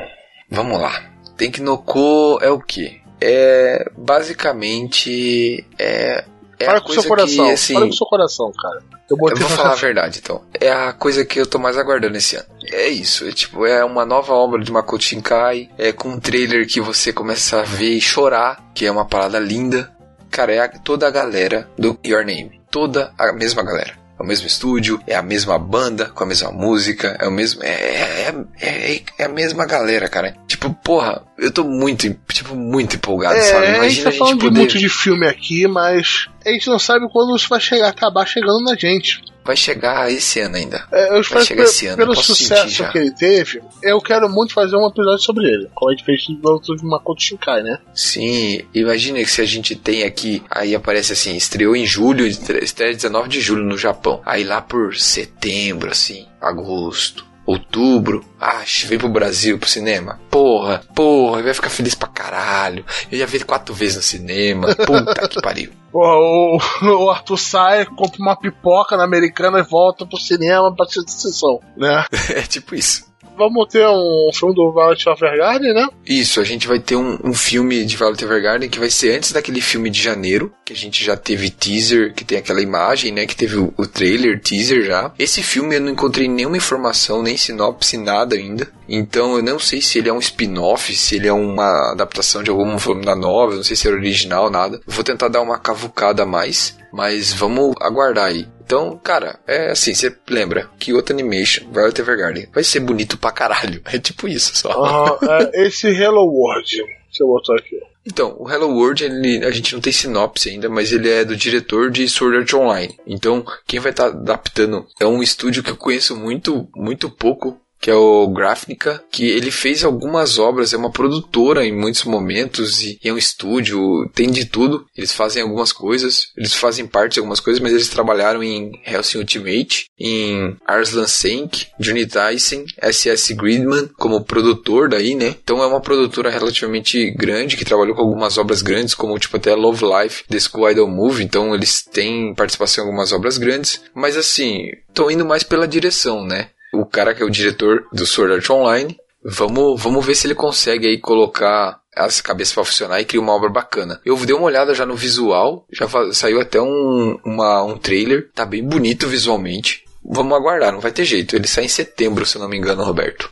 vamos lá. Tenkinoko é o que? É basicamente é é Fala com seu coração. que assim, Fala com o seu coração, cara. Eu eu vou falar a verdade, então. É a coisa que eu tô mais aguardando esse ano. É isso, é tipo, é uma nova obra de Makoto Shinkai, é com um trailer que você começa a ver e chorar, que é uma parada linda. Cara, é a- toda a galera do Your Name. Toda a mesma galera. É o mesmo estúdio, é a mesma banda, com a mesma música, é o mesmo. É, é, é, é a mesma galera, cara. Tipo, porra, eu tô muito, tipo, muito empolgado, sabe? É, a gente Imagina tá a gente falando de poder. muito de filme aqui, mas a gente não sabe quando isso vai chegar, acabar chegando na gente. Vai chegar esse ano ainda. É, eu espero que chegar pe- esse ano, pelo sucesso que ele teve, eu quero muito fazer um episódio sobre ele. Como a gente fez de Makoto Shinkai, né? Sim, imagina que se a gente tem aqui, aí aparece assim, estreou em julho, estre- estreia 19 de julho no Japão. Aí lá por setembro, assim, agosto, outubro, ah, vem pro Brasil pro cinema. Porra, porra, vai ficar feliz pra caralho. Eu já vi quatro vezes no cinema. Puta que pariu. Porra, o, o Arthur sai, compra uma pipoca na americana e volta pro cinema pra assistir a sessão, né? É tipo isso. Vamos ter um filme do Violet Evergarden, né? Isso, a gente vai ter um, um filme de Violet Evergarden que vai ser antes daquele filme de janeiro, que a gente já teve teaser, que tem aquela imagem, né, que teve o, o trailer, teaser já. Esse filme eu não encontrei nenhuma informação, nem sinopse, nada ainda. Então eu não sei se ele é um spin-off, se ele é uma adaptação de alguma forma da nova, não sei se é original, nada. Vou tentar dar uma cavucada a mais, mas vamos aguardar aí. Então, cara, é assim, você lembra que outra animation, Violet Evergarden, vai ser bonito pra caralho. É tipo isso só. É, esse Hello World, que eu botou aqui. Então, o Hello World, ele, a gente não tem sinopse ainda, mas ele é do diretor de Sword Art Online. Então, quem vai estar adaptando é um estúdio que eu conheço muito, muito pouco, que é o Grafnica, que ele fez algumas obras, é uma produtora em muitos momentos e é um estúdio, tem de tudo. Eles fazem algumas coisas, eles fazem parte de algumas coisas, mas eles trabalharam em Hellsing Ultimate, em Arslan Senk, Johnny Tyson, SS Gridman como produtor daí, né? Então é uma produtora relativamente grande que trabalhou com algumas obras grandes, como tipo até Love Life, The School Idol Movie, então eles têm participação em algumas obras grandes, mas assim, estão indo mais pela direção, né? O cara que é o diretor do Sword Art Online, vamos, vamos ver se ele consegue aí colocar as cabeças para funcionar e criar uma obra bacana. Eu dei uma olhada já no visual, já saiu até um, uma, um trailer, tá bem bonito visualmente. Vamos aguardar, não vai ter jeito. Ele sai em setembro, se não me engano, Roberto.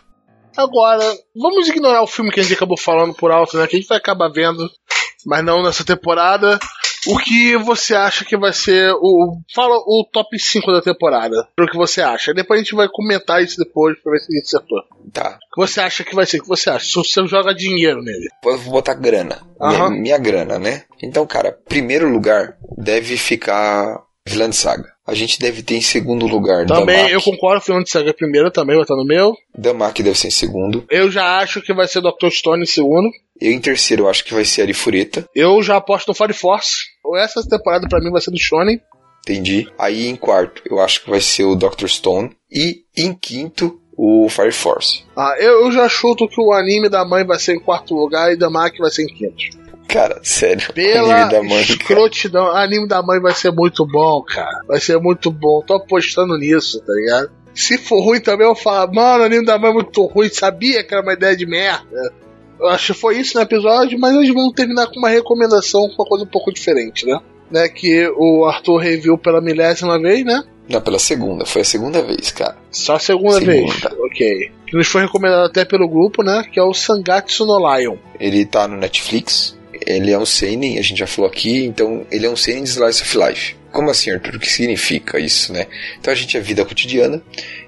Agora, vamos ignorar o filme que a gente acabou falando por alto, né? Que a gente vai acabar vendo, mas não nessa temporada. O que você acha que vai ser o. Fala o top 5 da temporada. O que você acha. Depois a gente vai comentar isso depois pra ver se a gente acertou. Tá. O que você acha que vai ser? O que você acha? Se você joga dinheiro nele. Eu vou botar grana. Minha, minha grana, né? Então, cara, primeiro lugar deve ficar Vilã Saga. A gente deve ter em segundo lugar Também Damak. eu concordo, de Saga primeiro também, vai estar no meu. Damak deve ser em segundo. Eu já acho que vai ser Dr. Stone em segundo. Eu em terceiro eu acho que vai ser Arifureta. Eu já aposto no Fire Force. Essa temporada pra mim vai ser do Shonen. Entendi. Aí em quarto eu acho que vai ser o Dr. Stone. E em quinto, o Fire Force. Ah, eu, eu já chuto que o anime da mãe vai ser em quarto lugar e da Maki vai ser em quinto. Cara, sério. Pela anime da mãe, cara. escrotidão, o anime da mãe vai ser muito bom, cara. Vai ser muito bom. Tô apostando nisso, tá ligado? Se for ruim também, eu falo, mano, anime da mãe é muito ruim. Sabia que era uma ideia de merda. Acho que foi isso no episódio, mas eles vão terminar com uma recomendação, com uma coisa um pouco diferente, né? né? Que o Arthur reviu pela milésima vez, né? Não, pela segunda. Foi a segunda vez, cara. Só a segunda, Segunda. vez. Ok. Que nos foi recomendado até pelo grupo, né? Que é o Sangatsu no Lion. Ele tá no Netflix. Ele é um seinen, a gente já falou aqui, então ele é um seinen de slice of life. Como assim, Arthur? O que significa isso, né? Então a gente é vida cotidiana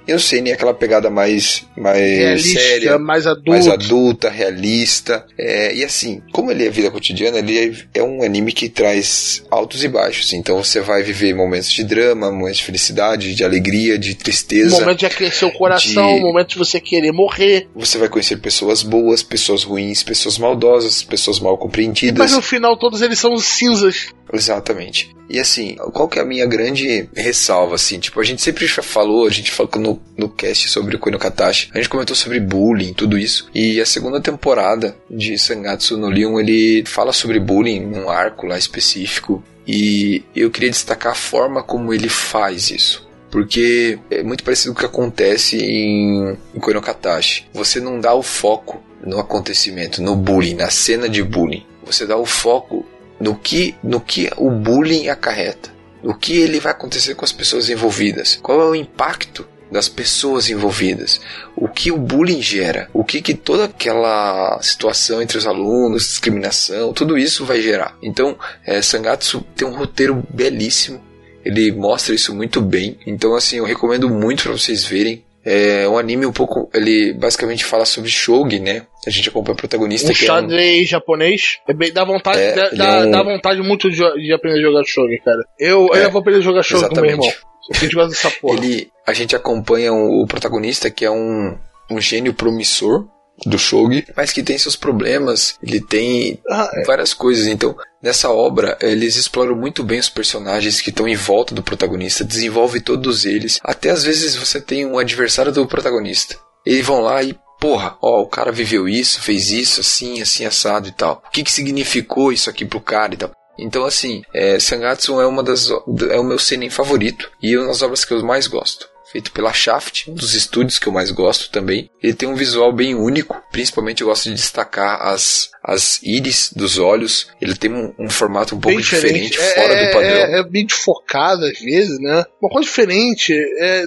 e o seinen é aquela pegada mais mais Realista, séria, mais adulto. mais adulta, realista. É, e assim, como ele é vida cotidiana, ele é, é um anime que traz altos e baixos. Então você vai viver momentos de drama, momentos de felicidade, de alegria, de Um tristeza. momento de aquecer o coração, de- um momento de você querer morrer. Você vai conhecer pessoas boas, pessoas ruins, pessoas maldosas, pessoas mal compreendidas. Mas no final todos eles são cinzas. Exatamente. E assim, qual que é a minha grande ressalva, assim? Tipo, a gente sempre falou, a gente falou no, no cast sobre o Koino Katashi, a gente comentou sobre bullying, tudo isso. E a segunda temporada de Sangatsu no Leon, ele fala sobre bullying num arco lá específico. E eu queria destacar a forma como ele faz isso. Porque é muito parecido com o que acontece em, em Koino Katashi. Você não dá o foco no acontecimento, no bullying, na cena de bullying. Você dá o foco no que, no que o bullying acarreta, o que ele vai acontecer com as pessoas envolvidas, qual é o impacto das pessoas envolvidas, o que o bullying gera, o que, que toda aquela situação entre os alunos, discriminação, tudo isso vai gerar. Então, é, Sangatsu tem um roteiro belíssimo, ele mostra isso muito bem. Então, assim, eu recomendo muito para vocês verem. É um anime um pouco. Ele basicamente fala sobre Shogi, né? A gente acompanha o protagonista Um que é um, xadrez japonês. É bem, dá vontade, É, dá, dá, é um- dá vontade muito de, de aprender a jogar shogi, cara. Eu, É, eu vou aprender a jogar shogi com meu irmão. A gente gosta dessa porra. Ele, a gente acompanha o, o protagonista que é um, um gênio promissor do Shogi, mas que tem seus problemas, ele tem Ah, é. várias coisas. Então, nessa obra, eles exploram muito bem os personagens que estão em volta do protagonista, desenvolve todos eles. Até às vezes você tem um adversário do protagonista. Eles vão lá e Porra, ó, o cara viveu isso, fez isso, assim, assim, assado e tal. O que que significou isso aqui pro cara e tal? Então, assim, é, Sangatsu é uma das é o meu seinen favorito e uma das obras que eu mais gosto. Feito pela Shaft, um dos estúdios que eu mais gosto também. Ele tem um visual bem único, principalmente eu gosto de destacar as, as íris dos olhos. Ele tem um, um formato um pouco Bem diferente, É, fora é, do padrão. É, é bem desfocado às vezes, né? Uma coisa diferente. É,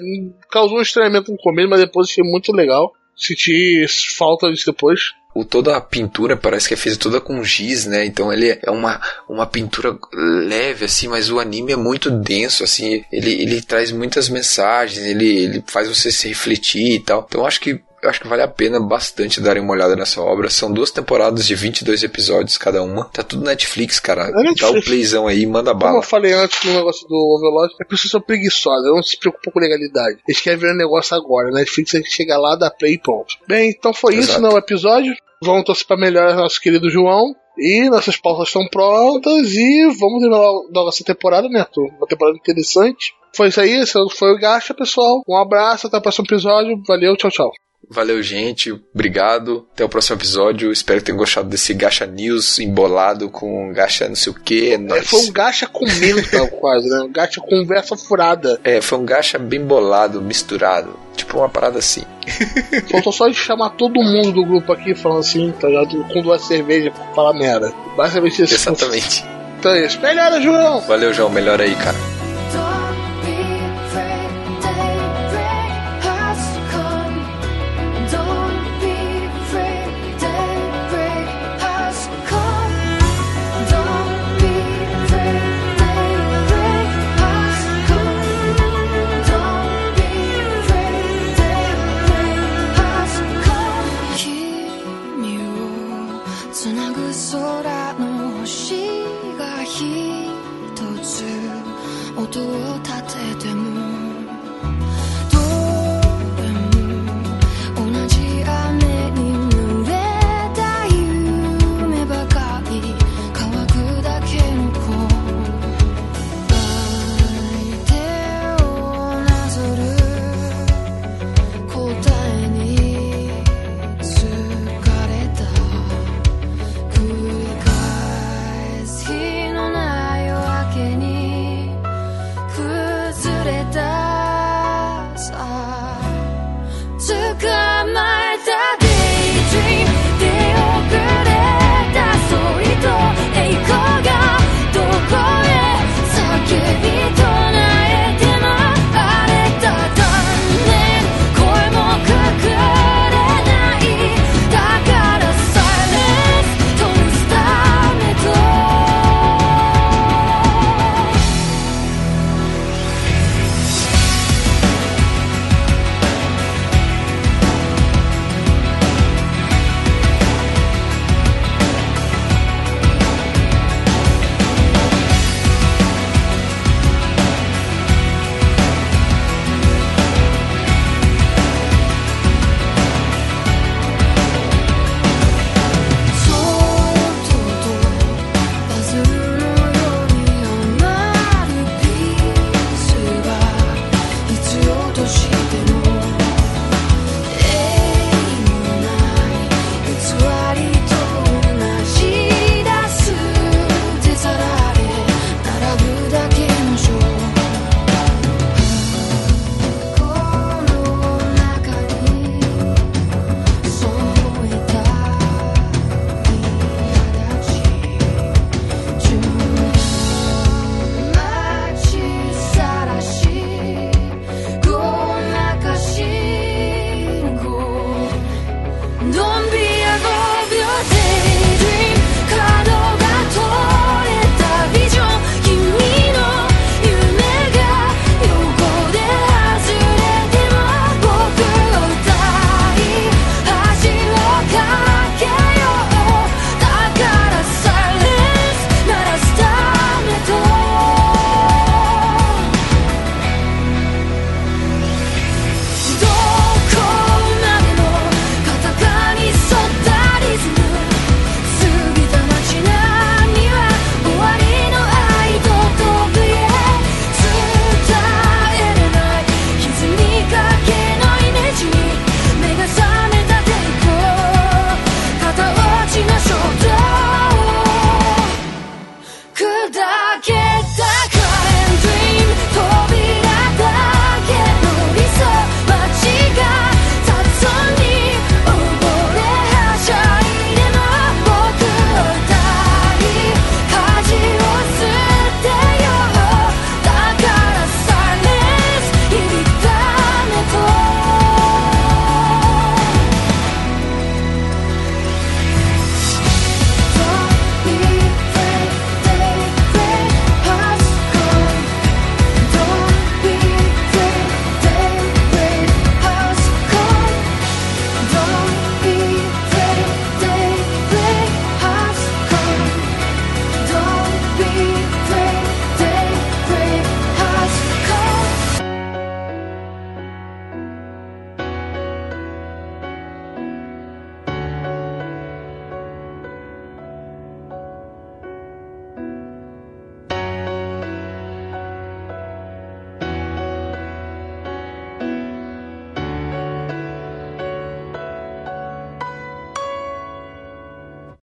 causou um estranhamento no começo, mas depois achei muito legal. Senti falta disso depois. O, toda a pintura parece que é feita toda com giz, né? Então ele é uma, uma pintura leve, assim, mas o anime é muito denso, assim. Ele, ele traz muitas mensagens, ele, ele faz você se refletir e tal. Então acho que eu acho que vale a pena bastante darem uma olhada nessa obra. São duas temporadas de 22 episódios cada uma. Tá tudo Netflix, cara. É Netflix. Dá o playzão aí, manda Como bala. eu falei antes no negócio do Overlord, as pessoas são preguiçosas, não se preocupam com legalidade. Eles querem ver o negócio agora. Netflix tem que chegar lá, dar play e ponto. Bem, então foi isso, Exato. né? O episódio. Vamos torcer pra melhor nosso querido João. E nossas pautas estão prontas e vamos terminar logo essa temporada, né, Arthur? Uma temporada interessante. Foi isso aí, esse foi o Gacha, pessoal. Um abraço, até o próximo episódio. Valeu, tchau, tchau. Valeu, gente. Obrigado. Até o próximo episódio. Espero que tenham gostado desse Gacha News embolado com Gacha não sei o que. É, foi um gacha com menta, quase, né? Um gacha conversa furada. É, foi um gacha bem bolado, misturado. Tipo uma parada assim. Faltou só de chamar todo mundo do grupo aqui falando assim, tá ligado? Com duas cervejas pra falar merda. Basicamente isso. Exatamente. Então é isso. Melhora, João! Valeu, João. Melhor aí, cara.